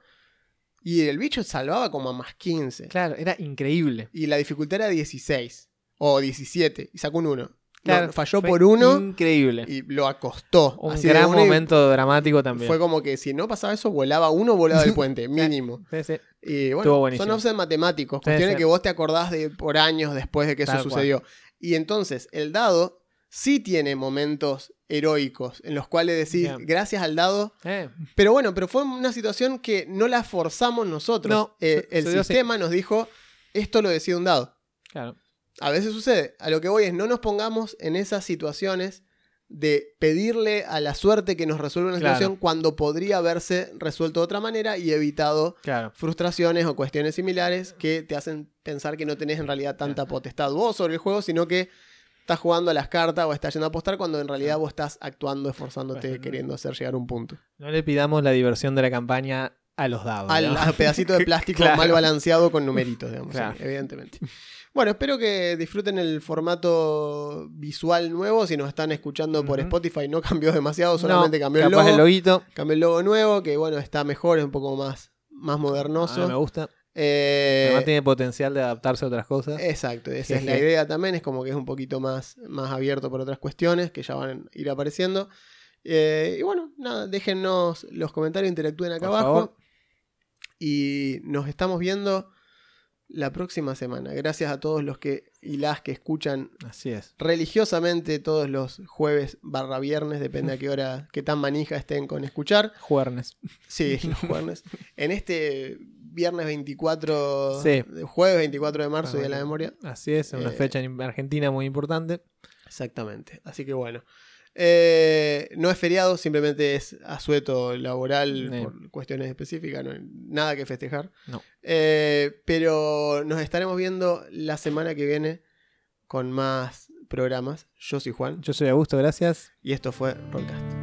Y el bicho salvaba como a más 15. Claro, era increíble. Y la dificultad era 16 o 17 y sacó un 1. Claro, falló por uno Increíble. y lo acostó. un así gran momento dramático también. Fue como que si no pasaba eso, volaba uno, volaba del puente, mínimo. Sí, sí. Y Estuvo bueno, buenísimo. son offset matemáticos, cuestiones sí. que vos te acordás de por años después de que eso cual. sucedió. Y entonces, el dado sí tiene momentos heroicos en los cuales decís, gracias al dado. Eh, Pero bueno, pero fue una situación que no la forzamos nosotros. No, Eh, se- el se sistema nos dijo, esto lo decide un dado. claro. A veces sucede. A lo que voy es, no nos pongamos en esas situaciones de pedirle a la suerte que nos resuelva una Claro. situación cuando podría haberse resuelto de otra manera y evitado Claro. frustraciones o cuestiones similares que te hacen pensar que no tenés en realidad tanta potestad vos sobre el juego, sino que estás jugando a las cartas o estás yendo a apostar cuando en realidad vos estás actuando, esforzándote, queriendo hacer llegar un punto. No le pidamos la diversión de la campaña a los dados. Al, pedacito de plástico Claro. mal balanceado con numeritos, digamos, Claro. sí, evidentemente. Bueno, espero que disfruten el formato visual nuevo. Si nos están escuchando por. Spotify, no cambió demasiado, No, solamente cambió el logo. el loguito. Cambió el logo nuevo, que bueno, está mejor, es un poco más, más A mí modernoso. me gusta. Eh, Además tiene potencial de adaptarse a otras cosas. Exacto, esa es la idea también, es como que es un poquito más, más abierto por otras cuestiones que ya van a ir apareciendo. Eh, y bueno, nada, déjennos los comentarios, interactúen acá Por abajo. favor. Y nos estamos viendo la próxima semana. Gracias a todos los que y las que escuchan Así es. religiosamente todos los jueves barra viernes, depende a qué hora, qué tan manija estén con escuchar. Juernes. Sí, los jueves. En este viernes 24, Sí. jueves 24 de marzo, Día de la. Memoria. Así es, una Eh, fecha en Argentina muy importante. Exactamente. Así que bueno. Eh, no es feriado, simplemente es asueto laboral Eh. por cuestiones específicas, no hay nada que festejar. No. Eh, pero nos estaremos viendo la semana que viene con más programas. Yo soy Juan Yo soy Augusto, gracias. y esto fue Rollcast.